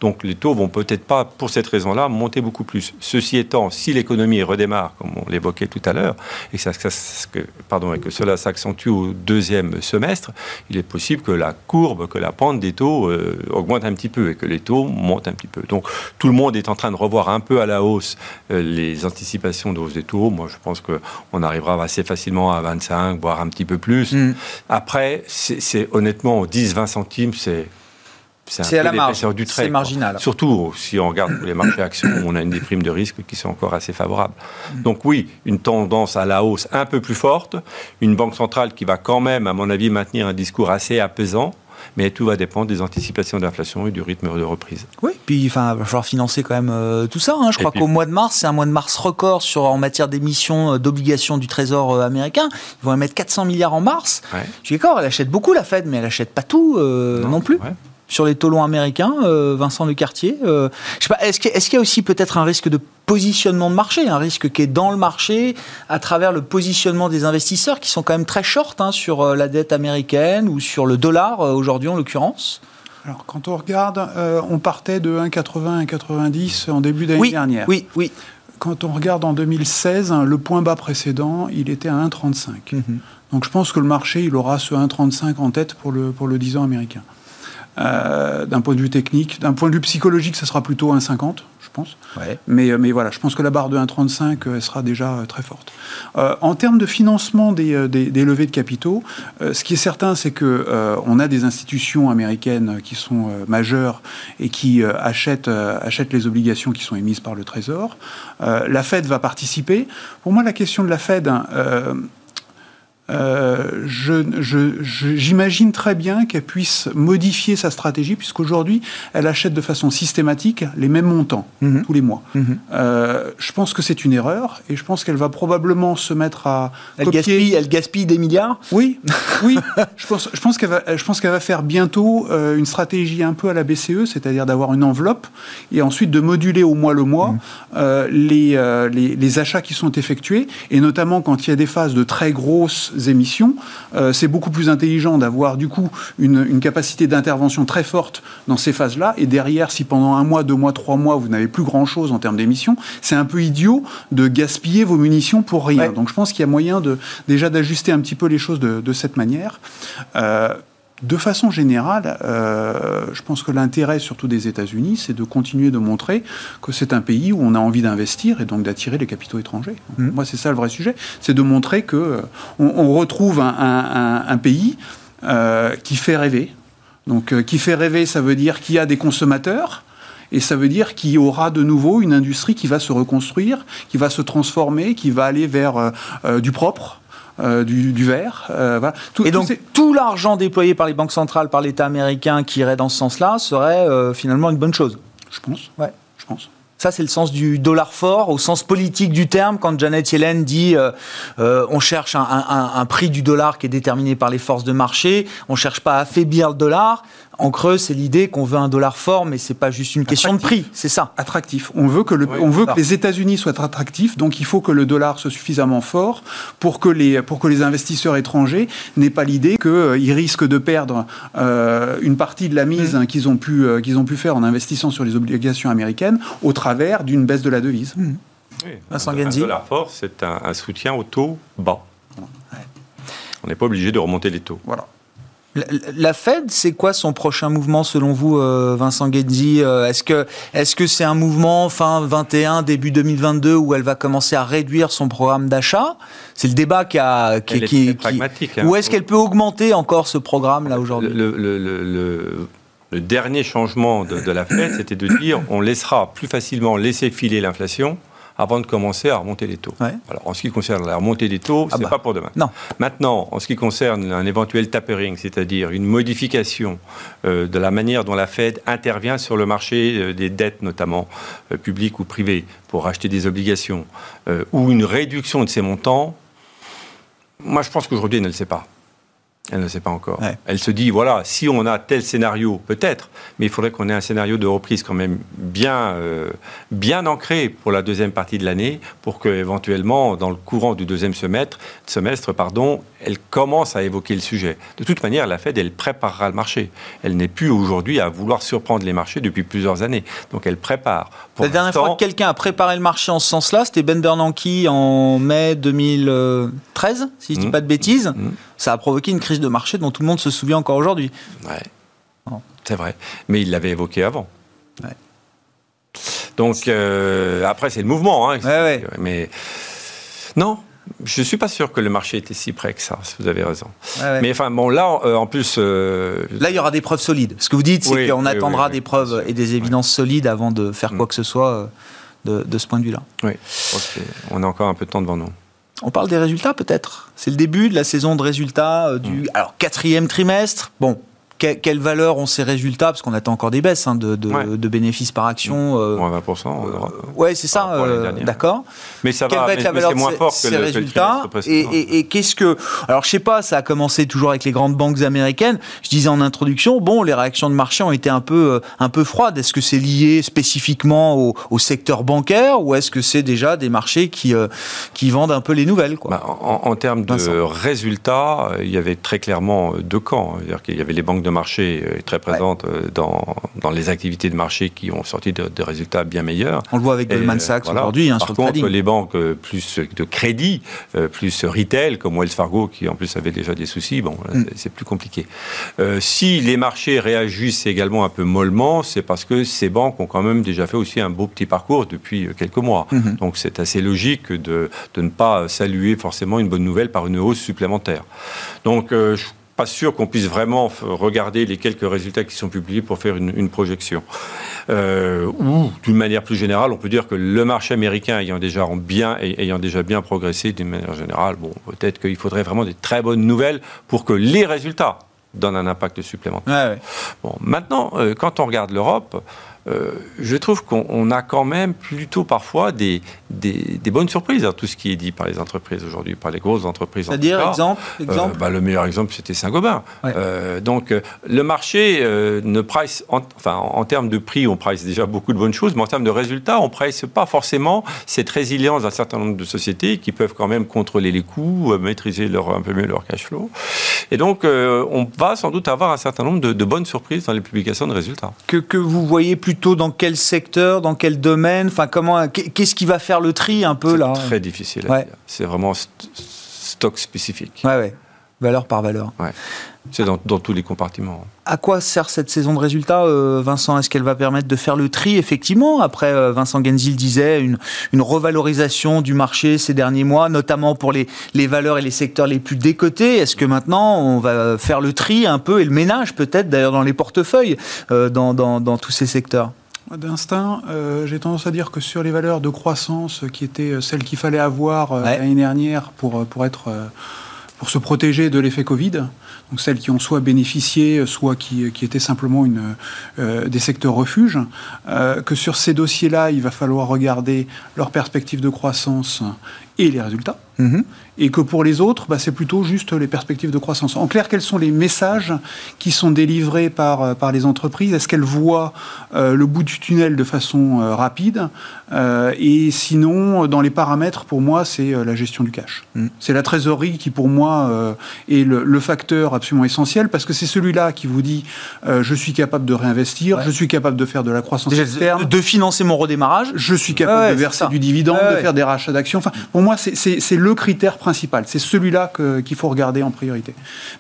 Donc, les taux vont peut-être pas, pour cette raison-là, monter beaucoup plus. Ceci étant, si l'économie redémarre, comme on l'évoquait tout à l'heure, et, et que cela s'accentue au deuxième semestre, il est possible que la courbe, que la pente des taux euh, augmente un petit peu et que les taux montent un petit peu. Donc, tout le monde est en train de revoir un peu à la hausse euh, les anticipations de hausse des taux. Moi, je pense qu'on arrivera assez facilement à 25, voire un petit peu plus. Mm. Après, c'est honnêtement, 10-20 centimes, c'est. à la marge. l'épaisseur du trait. C'est marginal. Surtout si on regarde les marchés actions, où on a une des primes de risque qui sont encore assez favorables. Donc oui, une tendance à la hausse un peu plus forte, une banque centrale qui va quand même, à mon avis, maintenir un discours assez apaisant, mais tout va dépendre des anticipations d'inflation et du rythme de reprise. Oui, puis enfin, il va falloir financer quand même euh, tout ça. hein. Je Et crois puis- qu'au mois de mars, c'est un mois de mars record sur, en matière d'émissions euh, d'obligations du Trésor euh, américain. Ils vont émettre 400 milliards en mars. Ouais. Je suis d'accord, elle achète beaucoup la Fed, mais elle achète pas tout euh, non, plus. Ouais. Sur les taux longs américains, euh, Vincent Lecartier, euh, je sais pas, est-ce qu'il y a aussi peut-être un risque de positionnement de marché, un risque qui est dans le marché à travers le positionnement des investisseurs qui sont quand même très short hein, sur euh, la dette américaine ou sur le dollar aujourd'hui en l'occurrence? Alors, quand on regarde, euh, on partait de 1,80 1,90 en début d'année Oui, dernière. oui, oui. Quand on regarde en 2016, hein, le point bas précédent, il était à 1,35. Mhm. Donc je pense que le marché, il aura ce 1,35 en tête pour le, pour le 10 ans américain. Euh, d'un point de vue technique, d'un point de vue psychologique, ça sera plutôt 1,50, je pense. Ouais. Mais, euh, mais voilà, je pense que la barre de 1,35 euh, elle sera déjà très forte. Euh, en termes de financement des, des, des levées de capitaux, euh, ce qui est certain, c'est que on a des institutions américaines qui sont majeures et qui achètent, achètent les obligations qui sont émises par le Trésor. La Fed va participer. Pour moi, la question de la Fed, hein, euh, je- je- je- j'imagine très bien qu'elle puisse modifier sa stratégie, puisqu'aujourd'hui, elle achète de façon systématique les mêmes montants Mhm. tous les mois. Mhm. Euh, je pense que c'est une erreur, et je pense qu'elle va probablement se mettre à Elle copier. gaspille, elle gaspille des milliards Oui, oui. [laughs] je pense, je pense qu'elle va, qu'elle va faire bientôt euh, une stratégie un peu à la BCE, c'est-à-dire d'avoir une enveloppe et ensuite de moduler au mois le mois les, euh, les, les achats qui sont effectués et notamment quand il y a des phases de très grosses émissions, euh, c'est beaucoup plus intelligent d'avoir du coup une, une capacité d'intervention très forte dans ces phases-là et derrière, si pendant un mois, deux mois, trois mois vous n'avez plus grand-chose en termes d'émissions, c'est un peu idiot de gaspiller vos munitions pour rien. Ouais. Donc je pense qu'il y a moyen de déjà d'ajuster un petit peu les choses de, de cette manière. Euh, de façon générale, euh, je pense que l'intérêt surtout des États-Unis, c'est de continuer de montrer que c'est un pays où on a envie d'investir et donc d'attirer les capitaux étrangers. Mhm. Moi, c'est ça le vrai sujet, c'est de montrer que euh, on, on retrouve un, un- un- un pays euh, qui fait rêver. Donc, qui fait rêver, ça veut dire qu'il y a des consommateurs. Et ça veut dire qu'il y aura de nouveau une industrie qui va se reconstruire, qui va se transformer, qui va aller vers du propre, euh, du, du vert. euh, voilà. Tout- Et donc tout l'argent déployé par les banques centrales, par l'État américain qui irait dans ce sens-là serait euh, finalement une bonne chose. Je pense. Ouais. Je pense. Ça, c'est le sens du dollar fort, au sens politique du terme, quand Janet Yellen dit euh, euh, on cherche un, un- prix du dollar qui est déterminé par les forces de marché, on cherche pas à affaiblir le dollar. En creux, c'est l'idée qu'on veut un dollar fort, mais c'est pas juste une question de prix, c'est ça. attractif. On veut que, le, Oui, on veut ça. que les États-Unis soient attractifs, donc il faut que le dollar soit suffisamment fort pour que les, pour que les investisseurs étrangers n'aient pas l'idée qu'ils risquent de perdre euh, une partie de la mise Mm. hein, qu'ils ont, pu, euh, qu'ils ont pu faire en investissant sur les obligations américaines au travers d'une baisse de la devise. Mm. Oui, Vincent un, Genzi. un dollar fort, c'est un, un soutien au taux bas. On n'est pas obligé de remonter les taux. Voilà. La, Fed, c'est quoi son prochain mouvement selon vous, euh, Vincent Genzi Euh, Est-ce que est-ce que c'est un mouvement fin 21, début 2022 où elle va commencer à réduire son programme d'achat? C'est le débat qui a qui, Elle est qui- très qui- pragmatique, hein. Ou est-ce qu'elle peut augmenter encore ce programme là aujourd'hui? Le, le- le- le- le dernier changement de, de la Fed, c'était de dire on laissera plus facilement laisser filer l'inflation avant de commencer à remonter les taux. Ouais. Alors, en ce qui concerne la remontée des taux, Ah c'est bah, pas pour demain. Non. Maintenant, en ce qui concerne un éventuel tapering, c'est-à-dire une modification euh, de la manière dont la Fed intervient sur le marché euh, des dettes, notamment euh, publiques ou privées, pour acheter des obligations, ou une réduction de ces montants, moi je pense qu'aujourd'hui elle ne le sait pas. Elle ne sait pas encore. Ouais. Elle se dit, voilà, si on a tel scénario, peut-être, mais il faudrait qu'on ait un scénario de reprise quand même bien, euh, bien ancré pour la deuxième partie de l'année, pour que éventuellement, dans le courant du deuxième semestre, semestre pardon, elle commence à évoquer le sujet. De toute manière, la Fed, elle préparera le marché. Elle n'est plus aujourd'hui à vouloir surprendre les marchés depuis plusieurs années. Donc elle prépare. la dernière fois que quelqu'un a préparé le marché en ce sens-là, c'était Ben Bernanke en mai 2013, si je ne dis mmh. pas de bêtises. Mmh. Ça a provoqué une crise de marché dont tout le monde se souvient encore aujourd'hui. Ouais. C'est vrai. Mais il l'avait évoqué avant. Ouais. Donc euh, après, c'est le mouvement. Hein, Mais non, je ne suis pas sûr que le marché était si près que ça, vous avez raison. Mais enfin, bon, là, euh, en plus... Euh, là, il y aura des preuves solides. Ce que vous dites, c'est qu'on attendra des preuves et des évidences solides avant de faire mm. quoi que ce soit de, de ce point de vue-là. Oui, on a encore un peu de temps devant nous. On parle des résultats peut-être? C'est le début de la saison de résultats du mm. alors, quatrième trimestre. Bon, quelle valeur ont ces résultats Parce qu'on attend encore des baisses hein, de, bénéfices par action. Euh, moins 20% en Europe. ouais, c'est ça, euh, d'accord. Mais ça va, être la valeur moins fort que ces résultats Et, qu'est-ce que. Alors, je sais pas, ça a commencé toujours avec les grandes banques américaines. Je disais en introduction, bon, les réactions de marché ont été un peu, euh, un peu froides. Est-ce que c'est lié spécifiquement au, secteur bancaire ou est-ce que c'est déjà des marchés qui, qui vendent un peu les nouvelles quoi? Bah, en, termes de résultats, il y avait très clairement deux camps. C'est-à-dire qu'il y avait les banques de marché est très présente euh, dans, dans les activités de marché qui ont sorti de, résultats bien meilleurs. On le voit avec Goldman Sachs aujourd'hui hein, Par contre, les banques euh, plus de crédit, euh, plus retail, comme Wells Fargo, qui en plus avait déjà des soucis, bon, mm. c'est plus compliqué. si les marchés réagissent également un peu mollement, c'est parce que ces banques ont quand même déjà fait aussi un beau petit parcours depuis quelques mois. Mm-hmm. Donc c'est assez logique de, de, ne pas saluer forcément une bonne nouvelle par une hausse supplémentaire. Donc je pas sûr qu'on puisse vraiment regarder les quelques résultats qui sont publiés pour faire une, projection. Euh, ou d'une manière plus générale, on peut dire que le marché américain ayant déjà bien, ayant déjà bien progressé d'une manière générale, bon, peut-être qu'il faudrait vraiment des très bonnes nouvelles pour que les résultats donnent un impact supplémentaire. Bon, maintenant, euh, quand on regarde l'Europe, euh, je trouve qu'on a quand même plutôt parfois des, des, bonnes surprises dans tout ce qui est dit par les entreprises aujourd'hui, par les grosses entreprises. C'est-à-dire, exemple, euh, exemple bah, Le meilleur exemple, c'était Saint-Gobain. Euh, donc, le marché ne price, en, enfin, en termes de prix, on price déjà beaucoup de bonnes choses, mais en termes de résultats, on price pas forcément cette résilience d'un certain nombre de sociétés qui peuvent quand même contrôler les coûts, maîtriser leur, un peu mieux leur cash flow. Et donc, on va sans doute avoir un certain nombre de, de bonnes surprises dans les publications de résultats. Que, que vous voyez plus plutôt dans quel secteur, dans quel domaine Enfin, comment Qu'est-ce qui va faire le tri un peu là? Très difficile. C'est vraiment stock spécifique. Ouais, ouais. Valeur par valeur. Ouais. C'est dans, tous les compartiments. À quoi sert cette saison de résultats, euh, Vincent? Est-ce qu'elle va permettre de faire le tri, effectivement Après, euh, Vincent Genzil disait une, une, revalorisation du marché ces derniers mois, notamment pour les, les valeurs et les secteurs les plus décotés? Est-ce que maintenant, on va faire le tri un peu, et le ménage peut-être, d'ailleurs, dans les portefeuilles, euh, dans, dans, dans, tous ces secteurs? D'instinct, j'ai tendance à dire que sur les valeurs de croissance qui étaient celles qu'il fallait avoir l'année dernière pour, pour être pour se protéger de l'effet Covid, donc celles qui ont soit bénéficié, soit qui, étaient simplement euh, des secteurs refuges, euh, que sur ces dossiers-là, il va falloir regarder leurs perspectives de croissance et les résultats. Mhm. Et que pour les autres, bah, c'est plutôt juste les perspectives de croissance. En clair, quels sont les messages qui sont délivrés par, euh, par les entreprises? Est-ce qu'elles voient euh, le bout du tunnel de façon euh, rapide? Et sinon, dans les paramètres, pour moi, c'est la gestion du cash. Mhm. C'est la trésorerie qui, pour moi, est le, facteur absolument essentiel parce que c'est celui-là qui vous dit je suis capable de réinvestir, je suis capable de faire de la croissance externe, de financer mon redémarrage, je suis capable de verser du dividende, de faire des rachats d'actions. Enfin, pour moi, c'est le critère principal. C'est celui-là qu'il faut regarder en priorité.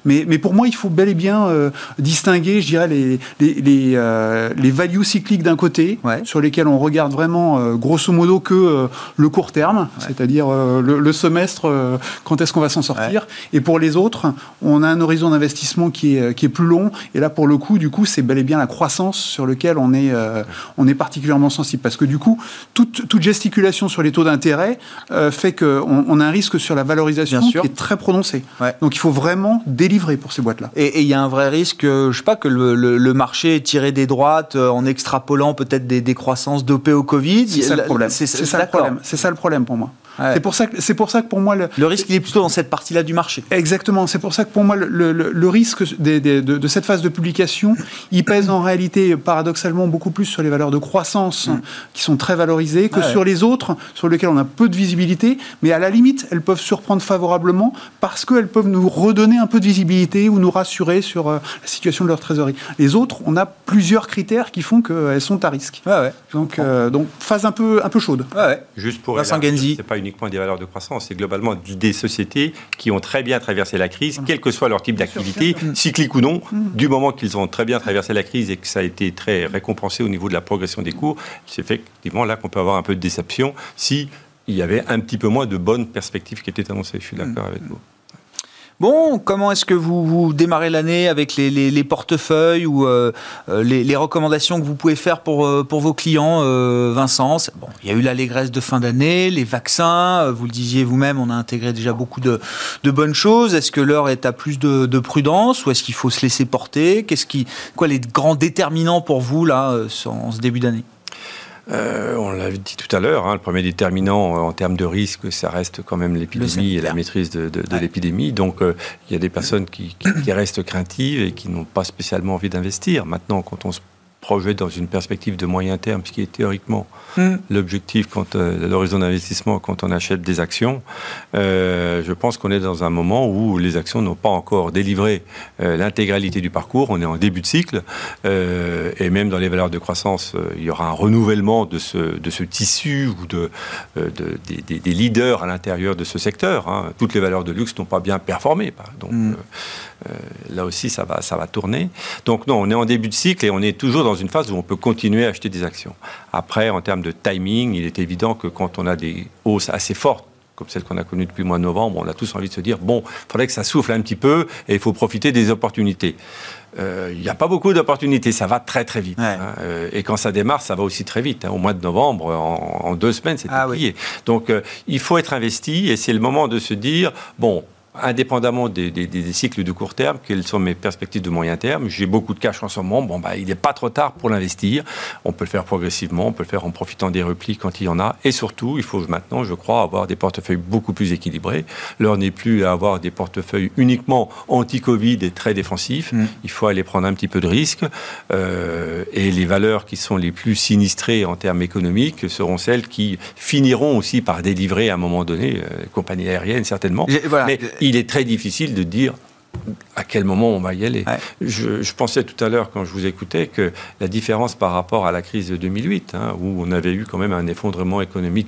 Mais, mais, pour moi, il faut bel et bien euh, distinguer, je dirais, les, les, les, euh, les values cycliques d'un côté, sur lesquels on regarde vraiment, euh, grosso modo, que le court terme, c'est-à-dire le, semestre, quand est-ce qu'on va s'en sortir. Et pour les autres, on a un horizon d'investissement qui est, qui est plus long. Et là, pour le coup, du coup, c'est bel et bien la croissance sur lequel on est, on est particulièrement sensible. Parce que du coup, toute, toute gesticulation sur les taux d'intérêt fait qu'on on a un risque sur la valorisation qui est très prononcé. Donc il faut vraiment délivrer pour ces boîtes-là. Et il y a un vrai risque, euh, je sais pas, que le, marché est tiré des droites euh, en extrapolant peut-être des, des croissances dopées au Covid? C'est ça le problème. C'est ça, le problème. C'est ça le problème pour moi. C'est pour ça que c'est pour ça que pour moi le, le risque il est plutôt dans cette partie-là du marché. Exactement. C'est pour ça que pour moi le, le, le risque de, de, de, cette phase de publication, il pèse en réalité paradoxalement beaucoup plus sur les valeurs de croissance mm. qui sont très valorisées que ah sur les autres sur lesquelles on a peu de visibilité. Mais à la limite, elles peuvent surprendre favorablement parce qu'elles peuvent nous redonner un peu de visibilité ou nous rassurer sur euh, la situation de leur trésorerie. Les autres, on a plusieurs critères qui font qu'elles sont à risque. Ouais, ouais. Donc, euh, donc phase un peu un peu chaude. Ouais, Juste pour c'est pas uniquement des valeurs de croissance, c'est globalement des sociétés qui ont très bien traversé la crise, quel que soit leur type d'activité, cyclique ou non, mm. du moment qu'ils ont très bien traversé la crise et que ça a été très récompensé au niveau de la progression des cours, c'est effectivement là qu'on peut avoir un peu de déception si il y avait un petit peu moins de bonnes perspectives qui étaient annoncées. Je suis d'accord mm. avec vous. Bon, comment est-ce que vous, démarrez l'année avec les, les, les, portefeuilles ou euh, euh, les, recommandations que vous pouvez faire pour, euh, vos clients, Vincent? Il y a eu l'allégresse de fin d'année, les vaccins, vous le disiez vous-même, on a intégré déjà beaucoup de, bonnes choses. Est-ce que l'heure est à plus de, de prudence ou est-ce qu'il faut se laisser porter? Qu'est-ce qui, quoi les grands déterminants pour vous là en ce début d'année? Euh, on l'a dit tout à l'heure, hein, le premier déterminant euh, en termes de risque, ça reste quand même l'épidémie et la maîtrise de, de, de l'épidémie. Donc, euh, il y a des personnes qui, qui, qui restent craintives et qui n'ont pas spécialement envie d'investir. Maintenant, quand on se projet dans une perspective de moyen terme, ce qui est théoriquement hmm. l'objectif quand euh, l'horizon d'investissement quand on achète des actions. Euh, je pense qu'on est dans un moment où les actions n'ont pas encore délivré euh, l'intégralité du parcours. On est en début de cycle et même dans les valeurs de croissance, il y aura un renouvellement de ce, de ce tissu ou de, de des, des, leaders à l'intérieur de ce secteur. Hein. Toutes les valeurs de luxe n'ont pas bien performé. Donc. Là aussi, ça va, ça va tourner. Donc non, on est en début de cycle et on est toujours dans une phase où on peut continuer à acheter des actions. Après, en termes de timing, il est évident que quand on a des hausses assez fortes, comme celles qu'on a connues depuis le mois de novembre, on a tous envie de se dire, bon, il faudrait que ça souffle un petit peu et il faut profiter des opportunités. Euh, il n'y a pas beaucoup d'opportunités, ça va très très vite. Hein. Euh, et quand ça démarre, ça va aussi très vite. Hein. Au mois de novembre, en, deux semaines, c'est ah, plié. Donc euh, il faut être investi et c'est le moment de se dire, bon, indépendamment des, cycles de court terme, quelles sont mes perspectives de moyen terme. J'ai beaucoup de cash en ce moment. Bon, bah, il n'est pas trop tard pour l'investir. On peut le faire progressivement, on peut le faire en profitant des replis quand il y en a. Et surtout, il faut maintenant, je crois, avoir des portefeuilles beaucoup plus équilibrés. L'heure n'est plus à avoir des portefeuilles uniquement anti-Covid et très défensifs. Mm. Il faut aller prendre un petit peu de risque. Euh, et les valeurs qui sont les plus sinistrées en termes économiques seront celles qui finiront aussi par délivrer à un moment donné, euh, les compagnies aériennes certainement. Voilà il est très difficile de dire à quel moment on va y aller. Je, pensais tout à l'heure, quand je vous écoutais, que la différence par rapport à la crise de 2008, hein, où on avait eu quand même un effondrement économique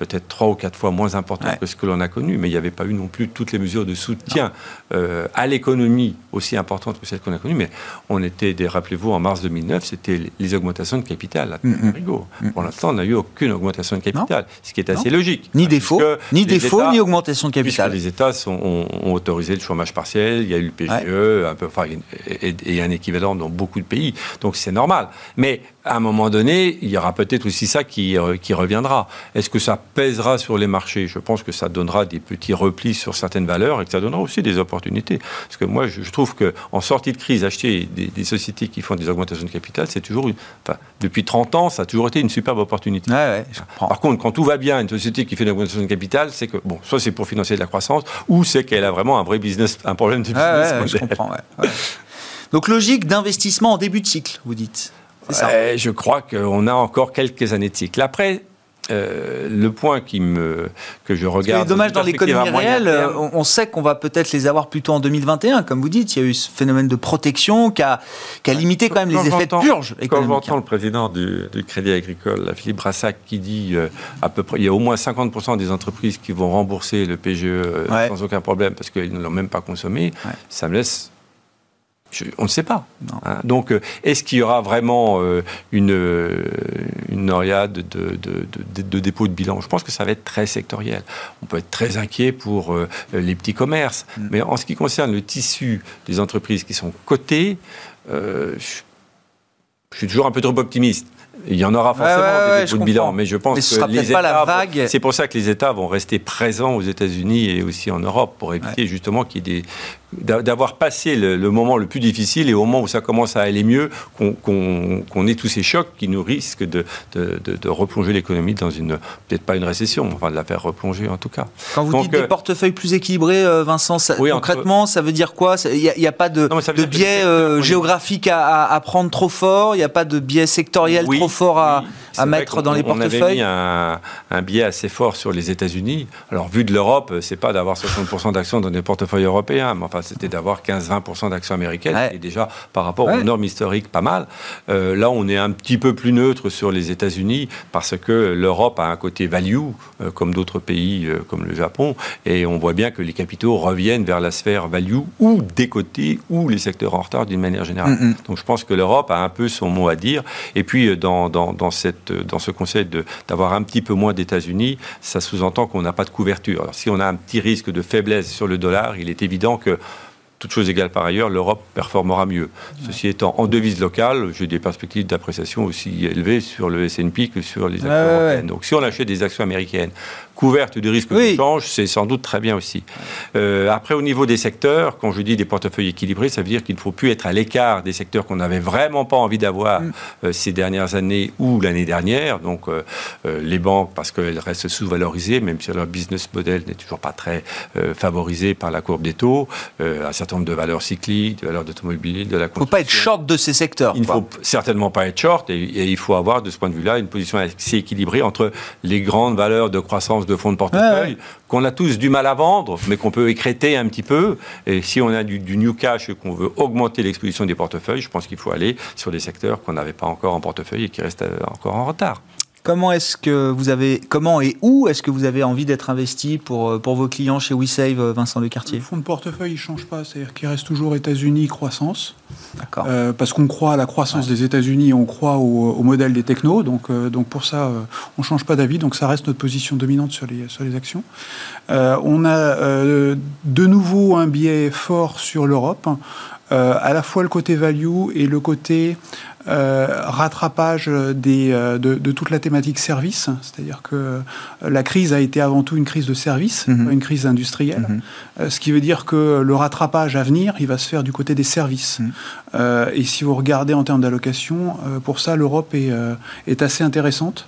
peut-être trois ou quatre fois moins important que ce que l'on a connu, mais il n'y avait pas eu non plus toutes les mesures de soutien euh, à l'économie aussi importantes que celles qu'on a connues. Mais on était, rappelez-vous, en mars 2009, c'était les augmentations de capital. Mm, mm. Mm. Pour l'instant, on n'a eu aucune augmentation de capital, ce qui est assez logique. Ni défaut, ni défaut, ni augmentation de capital. Les États ont, autorisé le chômage partiel, il y a eu le PGE, un peu, enfin, et, et, un équivalent dans beaucoup de pays. Donc c'est normal. Mais à un moment donné, il y aura peut-être aussi ça qui, euh, qui reviendra. Est-ce que ça pèsera sur les marchés? Je pense que ça donnera des petits replis sur certaines valeurs et que ça donnera aussi des opportunités. Parce que moi, je, trouve qu'en sortie de crise, acheter des, sociétés qui font des augmentations de capital, c'est toujours, une, enfin, depuis 30 ans, ça a toujours été une superbe opportunité. Par contre, quand tout va bien, une société qui fait une augmentation de capital, c'est que, bon, soit c'est pour financer de la croissance, ou c'est qu'elle a vraiment un vrai business, un problème de business. Je comprends, Donc logique d'investissement en début de cycle, vous dites je crois qu'on a encore quelques années de cycle. Après, euh, le point qui me, que je regarde. C'est dommage dans l'économie réelle, euh, on, sait qu'on va peut-être les avoir plutôt en 2021, comme vous dites. Il y a eu ce phénomène de protection qui a, qui a limité quand même les effets de purge économique. Quand j'entends le président du, Crédit Agricole, Philippe Brassac, qui dit euh, à peu près, il y a au moins 50% des entreprises qui vont rembourser le PGE sans aucun problème parce qu'ils ne l'ont même pas consommé, ça me laisse on ne sait pas. Hein. Donc, euh, est-ce qu'il y aura vraiment euh, une, euh, une de, de, dépôt de bilan? Je pense que ça va être très sectoriel. On peut être très inquiet pour les petits commerces. Mm. Mais en ce qui concerne le tissu des entreprises qui sont cotées, je, suis toujours un peu trop optimiste. Il y en aura forcément des dépôts de bilan, mais je pense que les États, c'est pour ça que les États vont rester présents aux États-Unis et aussi en Europe pour éviter justement qu'il y ait des d'avoir passé le, moment le plus difficile et au moment où ça commence à aller mieux, qu'on ait tous ces chocs qui nous risquent de, de, replonger l'économie dans une, peut-être pas une récession, enfin de la faire replonger en tout cas. Quand vous dites des euh, portefeuilles plus équilibrés, euh, Vincent, concrètement, ça veut dire quoi? Il n'y a, pas de, biais euh, géographique à, à, prendre trop fort, il n'y a pas de biais sectoriel trop fort à, à mettre dans les portefeuilles On avait mis un, un, biais assez fort sur les États-Unis. Alors, vu de l'Europe, c'est pas d'avoir 60% d'actions dans des portefeuilles européens, mais enfin, c'était d'avoir 15-20% d'actions américaines. Et déjà, par rapport aux normes historiques, pas mal. Euh, là, on est un petit peu plus neutre sur les États-Unis parce que l'Europe a un côté value, euh, comme d'autres pays, euh, comme le Japon. Et on voit bien que les capitaux reviennent vers la sphère value ou des côtés ou les secteurs en retard d'une manière générale. Mm. Donc, je pense que l'Europe a un peu son mot à dire. Et puis, dans, dans, dans cette dans ce conseil d'avoir un petit peu moins d'États-Unis, ça sous-entend qu'on n'a pas de couverture. Alors, si on a un petit risque de faiblesse sur le dollar, il est évident que toutes choses égales par ailleurs, l'Europe performera mieux. Ceci étant, en devise locale, j'ai des perspectives d'appréciation aussi élevées sur le S&P que sur les actions européennes. Donc, si on achète des actions américaines couverte du risque de change, c'est sans doute très bien aussi. Euh, après, au niveau des secteurs, quand je dis des portefeuilles équilibrés, ça veut dire qu'il ne faut plus être à l'écart des secteurs qu'on n'avait vraiment pas envie d'avoir mm. euh, ces dernières années ou l'année dernière. Donc, euh, les banques, parce qu'elles restent sous-valorisées, même si leur business model n'est toujours pas très favorisé par la courbe des taux, un certain nombre de valeurs cycliques, de valeurs d'automobile, de la Il ne faut pas être short de ces secteurs. Il ne faut certainement pas être short et, et, il faut avoir, de ce point de vue-là, une position assez équilibrée entre les grandes valeurs de croissance de fonds de portefeuille qu'on a tous du mal à vendre, mais qu'on peut écréter un petit peu. Et si on a du, new cash et qu'on veut augmenter l'exposition des portefeuilles, je pense qu'il faut aller sur des secteurs qu'on n'avait pas encore en portefeuille et qui restent euh, encore en retard. Comment est-ce que vous avez, comment et où est-ce que vous avez envie d'être investi pour, euh, pour vos clients chez WeSave, euh, Vincent Lecartier Le fonds de portefeuille, il ne change pas, c'est-à-dire qu'il reste toujours États-Unis croissance. D'accord. Euh, parce qu'on croit à la croissance des États-Unis, on croit au, modèle des technos, donc, donc pour ça, on ne change pas d'avis, donc ça reste notre position dominante sur les, sur les actions. on a de nouveau un biais fort sur l'Europe. à la fois le côté value et le côté euh, rattrapage des, euh, de, toute la thématique service, c'est-à-dire que euh, la crise a été avant tout une crise de service, mhm. une crise industrielle, mhm. ce qui veut dire que le rattrapage à venir, il va se faire du côté des services. Mhm. et si vous regardez en termes d'allocation, pour ça, l'Europe est, est assez intéressante.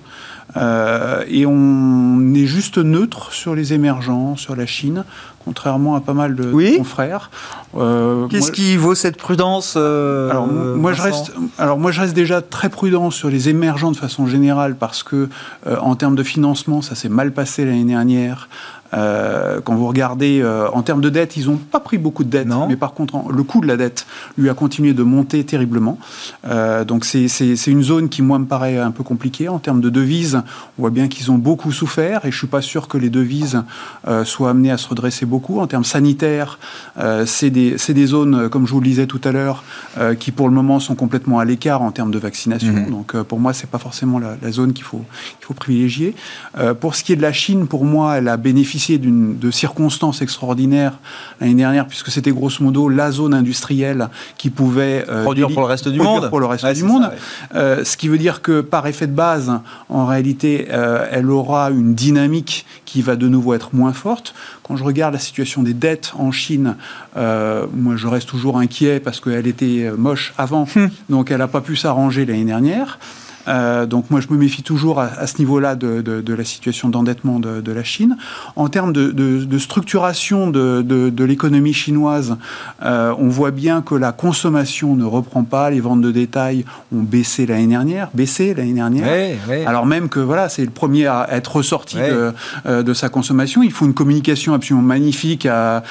Euh, et on est juste neutre sur les émergents, sur la Chine, contrairement à pas mal de confrères. Euh, Qu'est-ce qui vaut cette prudence euh, alors, moi, je reste, alors moi, je reste déjà très prudent sur les émergents de façon générale parce que, en termes de financement, ça s'est mal passé l'année dernière. Euh, quand vous regardez euh, en termes de dette, ils n'ont pas pris beaucoup de dette, mais par contre, le coût de la dette lui a continué de monter terriblement. Euh, donc c'est une zone qui, moi, me paraît un peu compliquée. En termes de devises, on voit bien qu'ils ont beaucoup souffert et je ne suis pas sûr que les devises soient amenées à se redresser beaucoup. En termes sanitaires, c'est des, des, zones, comme je vous le disais tout à l'heure, qui pour le moment sont complètement à l'écart en termes de vaccination. Mhm. Donc pour moi, ce n'est pas forcément la, la zone qu'il faut, qu'il faut privilégier. pour ce qui est de la Chine, pour moi, elle a bénéficié de circonstances extraordinaires l'année dernière, puisque c'était grosso modo la zone industrielle qui pouvait euh, produire pour le reste du monde. Pour le reste du monde. Euh, ce qui veut dire que par effet de base, en réalité, euh, elle aura une dynamique qui va de nouveau être moins forte. Quand je regarde la situation des dettes en Chine, moi je reste toujours inquiet parce qu'elle était moche avant, hum. donc elle n'a pas pu s'arranger l'année dernière. Euh, donc moi, je me méfie toujours à, ce niveau-là de, la situation d'endettement de, la Chine. En termes de, structuration de, l'économie chinoise, euh, on voit bien que la consommation ne reprend pas. Les ventes de détail ont baissé l'année dernière, baissé l'année dernière. Alors même que voilà, c'est le premier à être ressorti euh, de, sa consommation. Il faut une communication absolument magnifique à,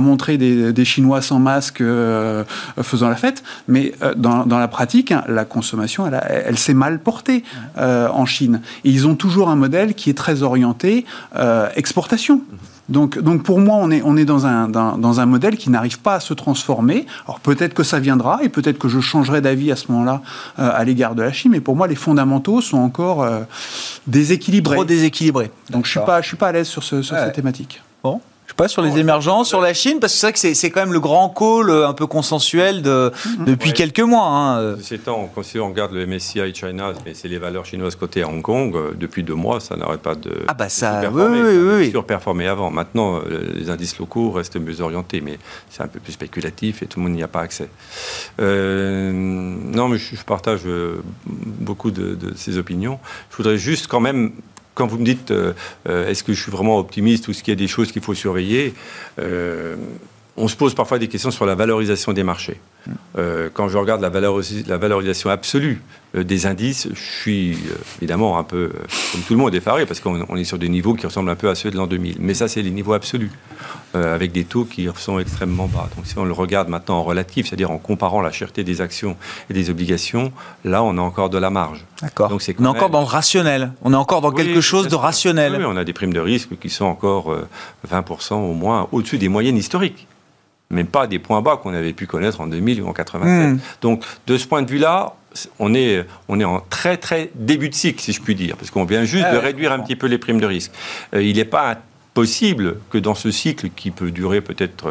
montrer des, Chinois sans masque faisant la fête. Mais dans, la pratique, la consommation, elle, elle s'est mal porté euh, en Chine. Et ils ont toujours un modèle qui est très orienté euh, exportation. Donc, donc pour moi, on est, on est dans, un, dans, un modèle qui n'arrive pas à se transformer. Alors peut-être que ça viendra et peut-être que je changerai d'avis à ce moment-là euh, à l'égard de la Chine, mais pour moi, les fondamentaux sont encore euh, déséquilibrés. Trop déséquilibrés. Donc je ne suis, pas, je suis pas à l'aise sur, ce, sur cette thématique. Bon, Je sais pas, sur les émergents, sur la Chine, parce que c'est vrai que c'est quand même le grand call un peu consensuel de, depuis quelques mois. Hein. Ceci étant, si on regarde le MSCI China, c'est les valeurs chinoises cotées à Hong Kong, depuis deux mois, ça n'aurait pas de. Ah bah ça, oui, oui, oui, surperformé avant. Maintenant, les indices locaux restent mieux orientés, mais c'est un peu plus spéculatif et tout le monde n'y a pas accès. non, mais je, partage beaucoup de, de ces opinions. Je voudrais juste quand même quand vous me dites euh, euh, est-ce que je suis vraiment optimiste ou est-ce qu'il y a des choses qu'il faut surveiller, euh, on se pose parfois des questions sur la valorisation des marchés. Euh, quand je regarde la, la valorisation absolue euh, des indices, je suis euh, évidemment un peu, comme tout le monde, effaré, parce qu'on est sur des niveaux qui ressemblent un peu à ceux de l'an 2000. Mais ça, c'est les niveaux absolus, avec des taux qui sont extrêmement bas. Donc si on le regarde maintenant en relatif, c'est-à-dire en comparant la cherté des actions et des obligations, là, on a encore de la marge. D'accord. On est encore dans le rationnel. On est encore dans quelque chose de rationnel. Oui, on a des primes de risque qui sont encore 20% au moins au-dessus des moyennes historiques mais pas des points bas qu'on avait pu connaître en 2000 ou en 87. Hmm. Donc, de ce point de vue-là, on est, on est en très, très début de cycle, si je puis dire, parce qu'on vient juste ah de réduire un petit peu les primes de risque. Euh, il n'est pas possible que dans ce cycle qui peut durer peut-être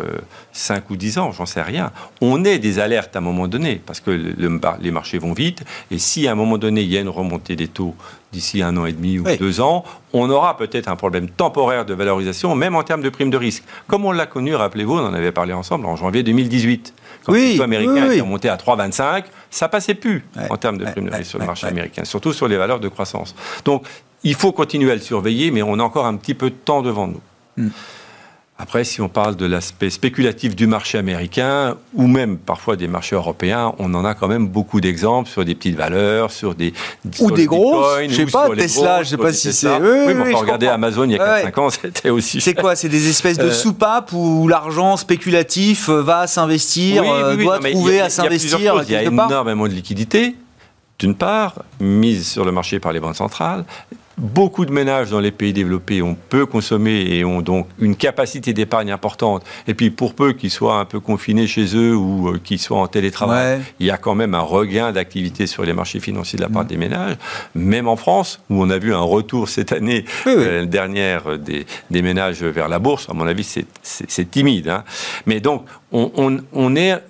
5 euh, ou 10 ans, j'en sais rien, on ait des alertes à un moment donné, parce que les marchés vont vite, et si à un moment donné il y a une remontée des taux d'ici un an et demi ou deux ans, on aura peut-être un problème temporaire de valorisation, même en termes de primes de risque. Comme on l'a connu, rappelez-vous, on en avait parlé ensemble en janvier 2018. Quand oui, le taux américain est remonté à 3,25, ça passait plus en termes de primes de risque sur le marché américain, surtout sur les valeurs de croissance. Donc, il faut continuer à le surveiller, mais on a encore un petit peu de temps devant nous. Hmm. Après, si on parle de l'aspect spéculatif du marché américain, ou même parfois des marchés européens, on en a quand même beaucoup d'exemples sur des petites valeurs, sur des... Ou des grosses, je sais pas, Tesla, je sais pas si c'est... Oui, oui, mais on regarder Amazon il y a 4-5 ans, c'était aussi... C'est quoi C'est des espèces de euh, soupapes où l'argent spéculatif va s'investir, euh, doit trouver à s'investir Il y a énormément de liquidités, d'une part, mise sur le marché par les banques centrales, Beaucoup de ménages dans les pays développés ont peu consommé et ont donc une capacité d'épargne importante. Et puis pour peu qu'ils soient un peu confinés chez eux ou euh, qu'ils soient en télétravail, il y a quand même un regain d'activité sur les marchés financiers de la part mm. des ménages. Même en France, où on a vu un retour cette année euh, dernière des, ménages vers la bourse, à mon avis c'est timide. Hein. Mais donc on, on est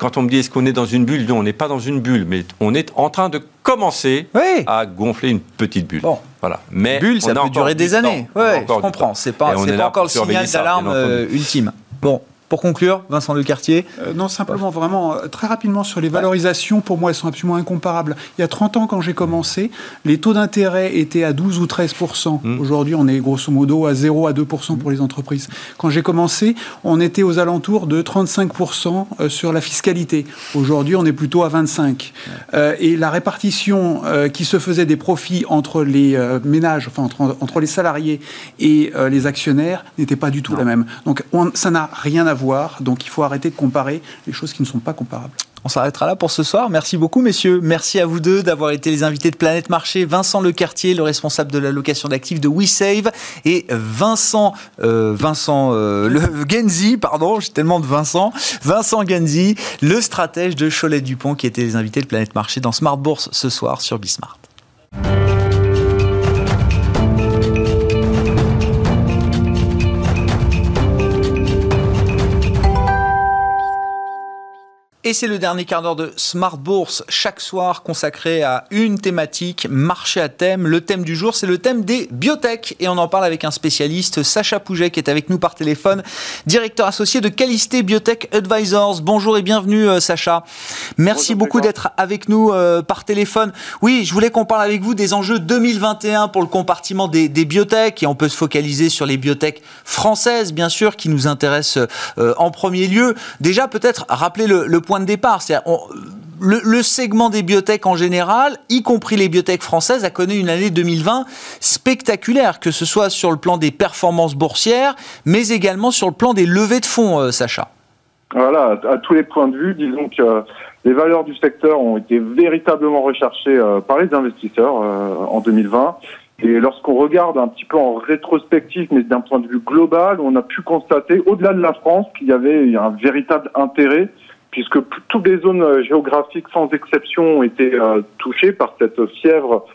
quand on me dit est-ce qu'on est dans une bulle, non, on n'est pas dans une bulle, mais on est en train de commencer à gonfler une petite bulle. Bon. Voilà. Mais bulle, ça peut durer des années. Oui, je comprends. C'est pas, pas encore le signal d'alarme euh, ultime. Bon, pour conclure, Vincent Lecartier euh, Non, simplement, vraiment, euh, très rapidement sur les valorisations, pour moi, elles sont absolument incomparables. Il y a 30 ans, quand j'ai commencé, les taux d'intérêt étaient à 12 ou 13% mmh. Aujourd'hui, on est grosso modo à 0 à 2 pour les entreprises. Quand j'ai commencé, on était aux alentours de 35% euh, sur la fiscalité. Aujourd'hui, on est plutôt à 25 Et la répartition qui se faisait des profits entre les ménages, enfin entre, entre, les salariés et les actionnaires, n'était pas du tout la même. Donc, ça n'a rien à voir donc il faut arrêter de comparer les choses qui ne sont pas comparables. On s'arrêtera là pour ce soir. Merci beaucoup, messieurs. Merci à vous deux d'avoir été les invités de Planète Marché. Vincent Lecartier, le responsable de la location d'actifs de WeSave, et Vincent, euh, Vincent euh, [laughs] Genzi, pardon, j'ai tellement de Vincent, Vincent le stratège de Cholet Dupont, qui était les invités de Planète Marché dans Smart Bourse ce soir sur Bismart. Et c'est le dernier quart d'heure de Smart Bourse, chaque soir consacré à une thématique, marché à thème. Le thème du jour, c'est le thème des biotech. Et on en parle avec un spécialiste, Sacha Pouget, qui est avec nous par téléphone, directeur associé de Calisté Biotech Advisors. Bonjour et bienvenue, euh, Sacha. Merci beaucoup d'être avec nous euh, par téléphone. Oui, je voulais qu'on parle avec vous des enjeux 2021 pour le compartiment des, des biotech. Et on peut se focaliser sur les biotech françaises, bien sûr, qui nous intéressent euh, en premier lieu. Déjà, peut-être rappeler le, le point de départ. Le, segment des biotech en général, y compris les biotech françaises, a connu une année 2020 spectaculaire, que ce soit sur le plan des performances boursières, mais également sur le plan des levées de fonds, euh, Sacha. Voilà, à tous les points de vue, disons que les valeurs du secteur ont été véritablement recherchées euh, par les investisseurs euh, en 2020. Et lorsqu'on regarde un petit peu en rétrospective, mais d'un point de vue global, on a pu constater, au-delà de la France, qu'il y avait un véritable intérêt puisque toutes les zones euh, géographiques, sans exception, ont été euh, touchées par cette fièvre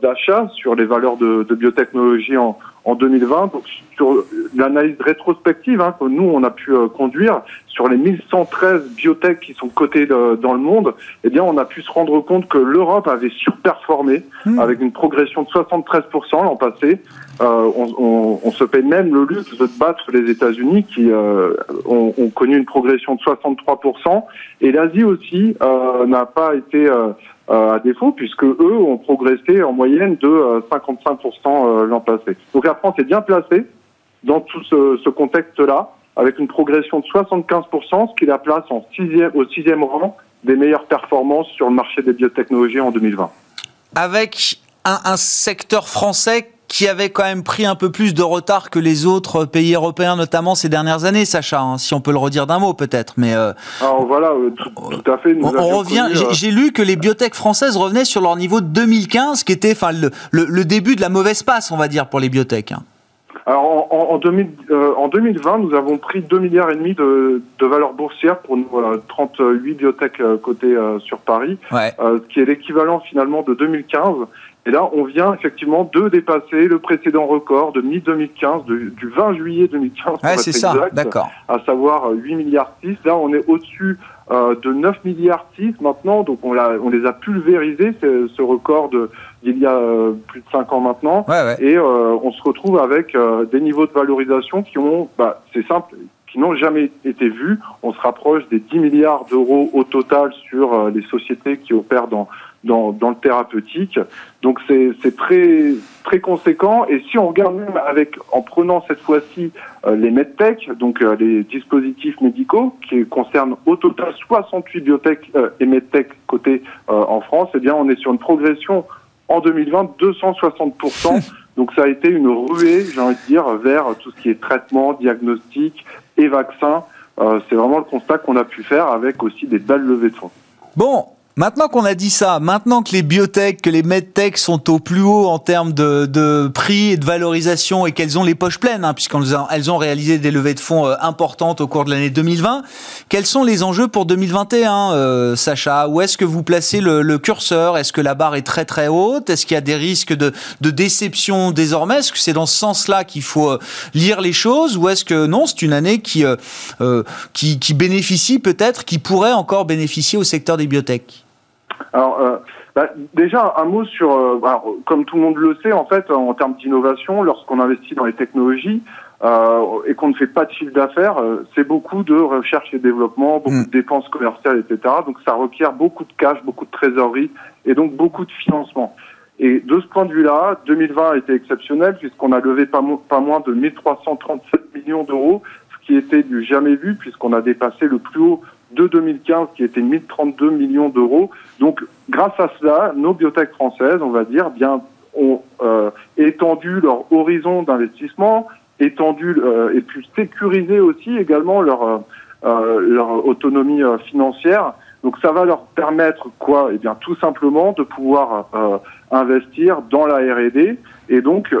d'achat sur les valeurs de, de biotechnologie en, en 2020. Donc, sur l'analyse rétrospective hein, que nous, on a pu euh, conduire sur les 1113 biotech qui sont cotées dans le monde, eh bien, on a pu se rendre compte que l'Europe avait surperformé hmm. avec une progression de 73% l'an passé. Euh, on, on, on, se paye même le luxe de battre les États-Unis qui euh, ont, ont, connu une progression de 63%. Et l'Asie aussi euh, n'a pas été euh, euh, à défaut, puisque eux ont progressé en moyenne de 55% euh, euh, l'an passé. Donc la France est bien placée dans tout ce, contexte-là, avec une progression de 75%, ce qui la place au sixième rang des meilleures performances sur le marché des biotechnologies en 2020. Avec un secteur français qui avait quand même pris un peu plus de retard que les autres pays européens, notamment ces dernières années, Sacha, hein, si on peut le redire d'un mot peut-être. Mais euh, Alors voilà, euh, tout, à fait. on, revient. Euh, j'ai lu que les biotech françaises revenaient sur leur niveau de 2015, qui était, enfin, le, le, début de la mauvaise passe, on va dire, pour les biotech. Hein. Alors en, en, 2000, en, 2020, nous avons pris 2 milliards et demi de, de valeur boursière pour nous, 38 biotech cotées sur Paris, ouais. ce qui est l'équivalent finalement de 2015. Et là, on vient effectivement de dépasser le précédent record de mi-2015, du 20 juillet 2015. Ouais, c'est ça, d'accord. À savoir 8 milliards 6. Là, on est au-dessus euh, de 9 milliards 6 maintenant, donc on, on les a pulvérisés, ce record d'il y a euh, plus de 5 ans maintenant. Ouais, ouais. Et euh, on se retrouve avec euh, des niveaux de valorisation qui ont, bah, c'est simple, qui n'ont jamais été vus. On se rapproche des 10 milliards d'euros au total sur euh, les sociétés qui opèrent dans dans, dans le thérapeutique. Donc c'est très très conséquent. Et si on regarde même avec en prenant cette fois-ci euh, les medtech, donc euh, les dispositifs médicaux qui concernent au total 68 biotech euh, et medtech côté en France, eh bien on est sur une progression en 2020 260 [laughs] Donc ça a été une ruée, j'ai envie de dire, vers tout ce qui est traitement, diagnostic et vaccin. c'est vraiment le constat qu'on a pu faire avec aussi des belles levées de fonds. Bon, Maintenant qu'on a dit ça, maintenant que les biotech, que les medtech sont au plus haut en termes de, de prix et de valorisation et qu'elles ont les poches pleines, hein, puisqu'elles ont réalisé des levées de fonds euh, importantes au cours de l'année 2020, quels sont les enjeux pour 2021, euh, Sacha? Où est-ce que vous placez le, le curseur? Est-ce que la barre est très très haute? Est-ce qu'il y a des risques de, de déception désormais? Est-ce que c'est dans ce sens-là qu'il faut euh, lire les choses? Ou est-ce que non, c'est une année qui, euh, qui, qui bénéficie peut-être, qui pourrait encore bénéficier au secteur des biotech? Alors, euh, bah, déjà, un mot sur, euh, alors, comme tout le monde le sait, en fait, en termes d'innovation, lorsqu'on investit dans les technologies euh, et qu'on ne fait pas de chiffre d'affaires, euh, c'est beaucoup de recherche et développement, beaucoup mm. de dépenses commerciales, etc. Donc, ça requiert beaucoup de cash, beaucoup de trésorerie et donc beaucoup de financement. Et de ce point de vue-là, 2020 a été exceptionnel puisqu'on a levé pas, pas moins de 1337 millions d'euros, ce qui était du jamais vu puisqu'on a dépassé le plus haut de 2015 qui était 1032 millions d'euros. Donc, grâce à cela, nos biotech françaises, on va dire, bien, ont euh, étendu leur horizon d'investissement, étendu euh, et pu sécuriser aussi également leur, euh, leur autonomie financière. Donc, ça va leur permettre quoi? Eh bien, tout simplement de pouvoir investir dans la R&D et donc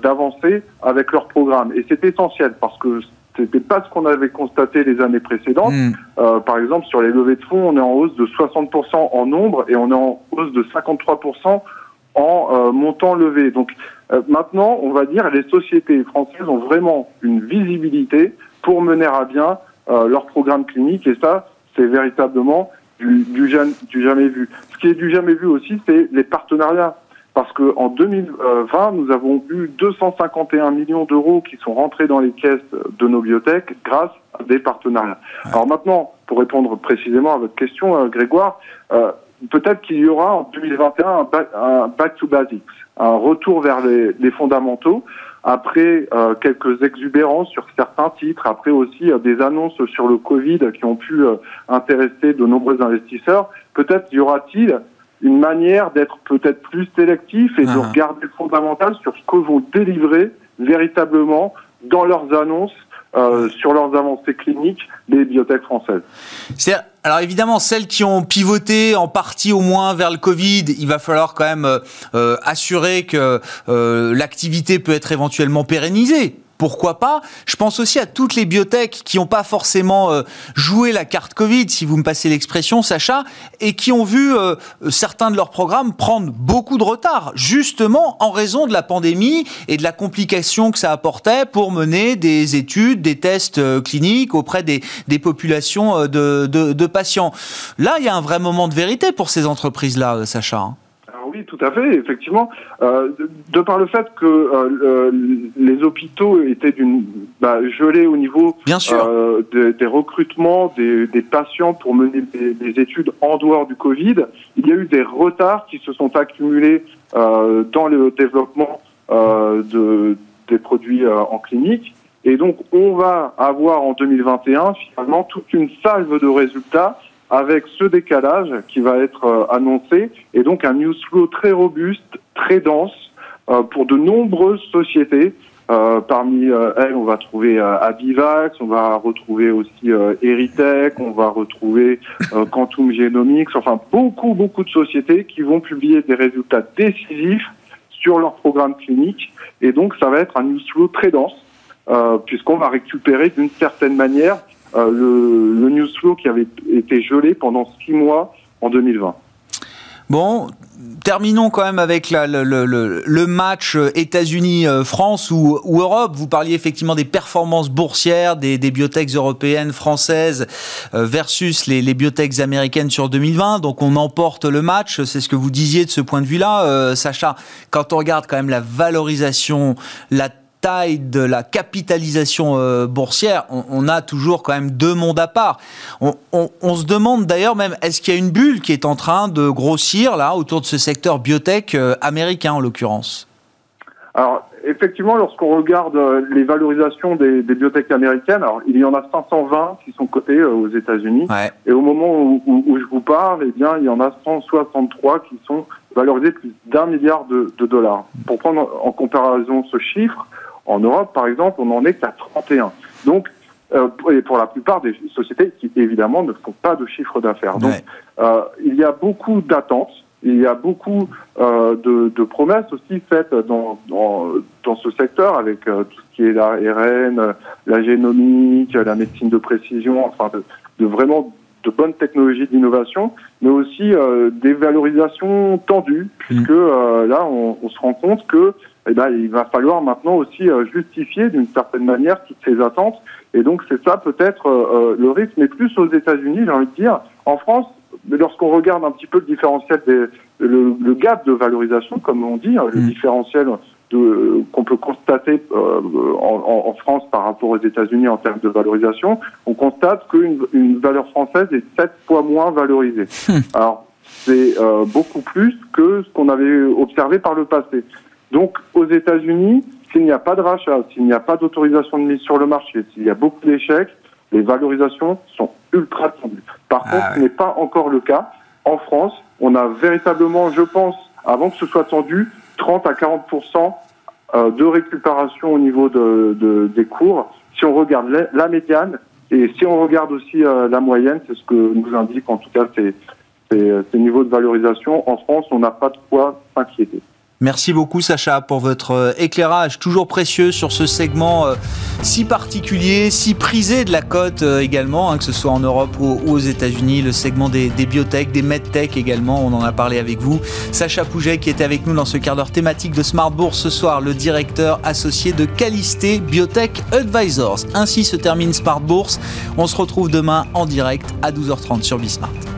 d'avancer avec leur programme. Et c'est essentiel parce que c'était pas ce qu'on avait constaté les années précédentes. Hmm. Euh, par exemple, sur les levées de fonds, on est en hausse de 60% en nombre et on est en hausse de 53% en euh, montant levé. Donc euh, maintenant, on va dire les sociétés françaises ont vraiment une visibilité pour mener à bien leur programme clinique et ça, c'est véritablement du, du, du jamais vu. Ce qui est du jamais vu aussi, c'est les partenariats parce qu'en 2020, nous avons eu 251 millions d'euros qui sont rentrés dans les caisses de nos biotech grâce à des partenariats. Alors maintenant, pour répondre précisément à votre question, euh, Grégoire, euh, peut-être qu'il y aura en 2021 un back, to basics, un retour vers les, les fondamentaux, après euh, quelques exubérances sur certains titres, après aussi euh, des annonces sur le Covid qui ont pu euh, intéresser de nombreux investisseurs, peut-être y aura-t-il une manière d'être peut-être plus sélectif et de ah. regarder le fondamental sur ce que vont délivrer véritablement dans leurs annonces euh, sur leurs avancées cliniques les biotech françaises. Alors évidemment, celles qui ont pivoté en partie au moins vers le Covid, il va falloir quand même euh, euh assurer que euh, l'activité peut être éventuellement pérennisée. Pourquoi pas Je pense aussi à toutes les biotech qui n'ont pas forcément euh, joué la carte Covid, si vous me passez l'expression, Sacha, et qui ont vu euh, certains de leurs programmes prendre beaucoup de retard, justement en raison de la pandémie et de la complication que ça apportait pour mener des études, des tests euh, cliniques auprès des, des populations de, de, de, patients. Là, il y a un vrai moment de vérité pour ces entreprises-là, Sacha. Oui, tout à fait, effectivement. Euh, de, par le fait que euh, les hôpitaux étaient d'une bah, gelés au niveau euh, des, recrutements des, patients pour mener des, études en dehors du Covid, il y a eu des retards qui se sont accumulés dans le développement de, des produits en clinique. Et donc, on va avoir en 2021 finalement toute une salve de résultats avec ce décalage qui va être euh, annoncé et donc un news flow très robuste, très dense euh, pour de nombreuses sociétés. Euh, parmi elles, on va trouver Abivax, on va retrouver aussi Eritech, on va retrouver Quantum Genomics, enfin beaucoup, beaucoup de sociétés qui vont publier des résultats décisifs sur leur programme clinique. Et donc, ça va être un news flow très dense, puisqu'on va récupérer d'une certaine manière euh, le, le news flow qui avait été gelé pendant six mois en 2020. Bon, terminons quand même avec le, match États-Unis-France ou, ou, Europe. Vous parliez effectivement des performances boursières des, biotechs européennes, françaises euh, versus les, biotechs américaines sur 2020. Donc on emporte le match. C'est ce que vous disiez de ce point de vue-là, euh, Sacha. Quand on regarde quand même la valorisation, la de la capitalisation euh, boursière, on, a toujours quand même deux mondes à part. On, se demande d'ailleurs même, est-ce qu'il y a une bulle qui est en train de grossir là autour de ce secteur biotech euh, américain en l'occurrence? Alors effectivement, lorsqu'on regarde euh, les valorisations des, des biotech américaines, alors il y en a 520 qui sont cotées aux États-Unis, et au moment où, je vous parle, eh bien il y en a 163 qui sont valorisés plus d'un milliard de, de dollars. Pour prendre en comparaison ce chiffre, en Europe, par exemple, on n'en est qu'à 31. Donc, euh, et pour la plupart des sociétés qui, évidemment, ne font pas de chiffre d'affaires. Donc, euh, il y a beaucoup d'attentes, il y a beaucoup euh, de, de, promesses aussi faites dans, dans, dans ce secteur, avec euh, tout ce qui est la RN, la génomique, la médecine de précision, enfin, de, de vraiment de bonnes technologies d'innovation, mais aussi euh, des valorisations tendues, puisque mm. là, on, on, se rend compte que eh ben, il va falloir maintenant aussi euh, justifier d'une certaine manière toutes ces attentes. Et donc c'est ça peut-être euh, euh, le risque, mais plus aux États-Unis, j'ai envie de dire. En France, lorsqu'on regarde un petit peu le différentiel, des, le, gap de valorisation, comme on dit, hein, le mm. différentiel qu'on peut constater en, France par rapport aux États-Unis en termes de valorisation, on constate qu'une une valeur française est sept fois moins valorisée. Hmm. Alors c'est beaucoup plus que ce qu'on avait observé par le passé. Donc, aux États-Unis, s'il n'y a pas de rachat, s'il n'y a pas d'autorisation de mise sur le marché, s'il y a beaucoup d'échecs, les valorisations sont ultra tendues. Par ah contre, ce n'est pas encore le cas. En France, on a véritablement, je pense, avant que ce soit tendu, 30 à 40% euh, de récupération au niveau de, des cours. Si on regarde la médiane et si on regarde aussi euh, la moyenne, c'est ce que nous indique en tout cas ces, ces niveaux de valorisation. En France, on n'a pas de quoi s'inquiéter. Merci beaucoup Sacha pour votre euh, éclairage toujours précieux sur ce segment euh, si particulier, si prisé de la cote euh, également, hein, que ce soit en Europe ou, aux États-Unis, le segment des, des biotech, des medtech également, on en a parlé avec vous. Sacha Pouget qui était avec nous dans ce quart d'heure thématique de Smart Bourse ce soir, le directeur associé de Calisté Biotech Advisors. Ainsi se termine Smart Bourse. On se retrouve demain en direct à 12h30 sur Bismart.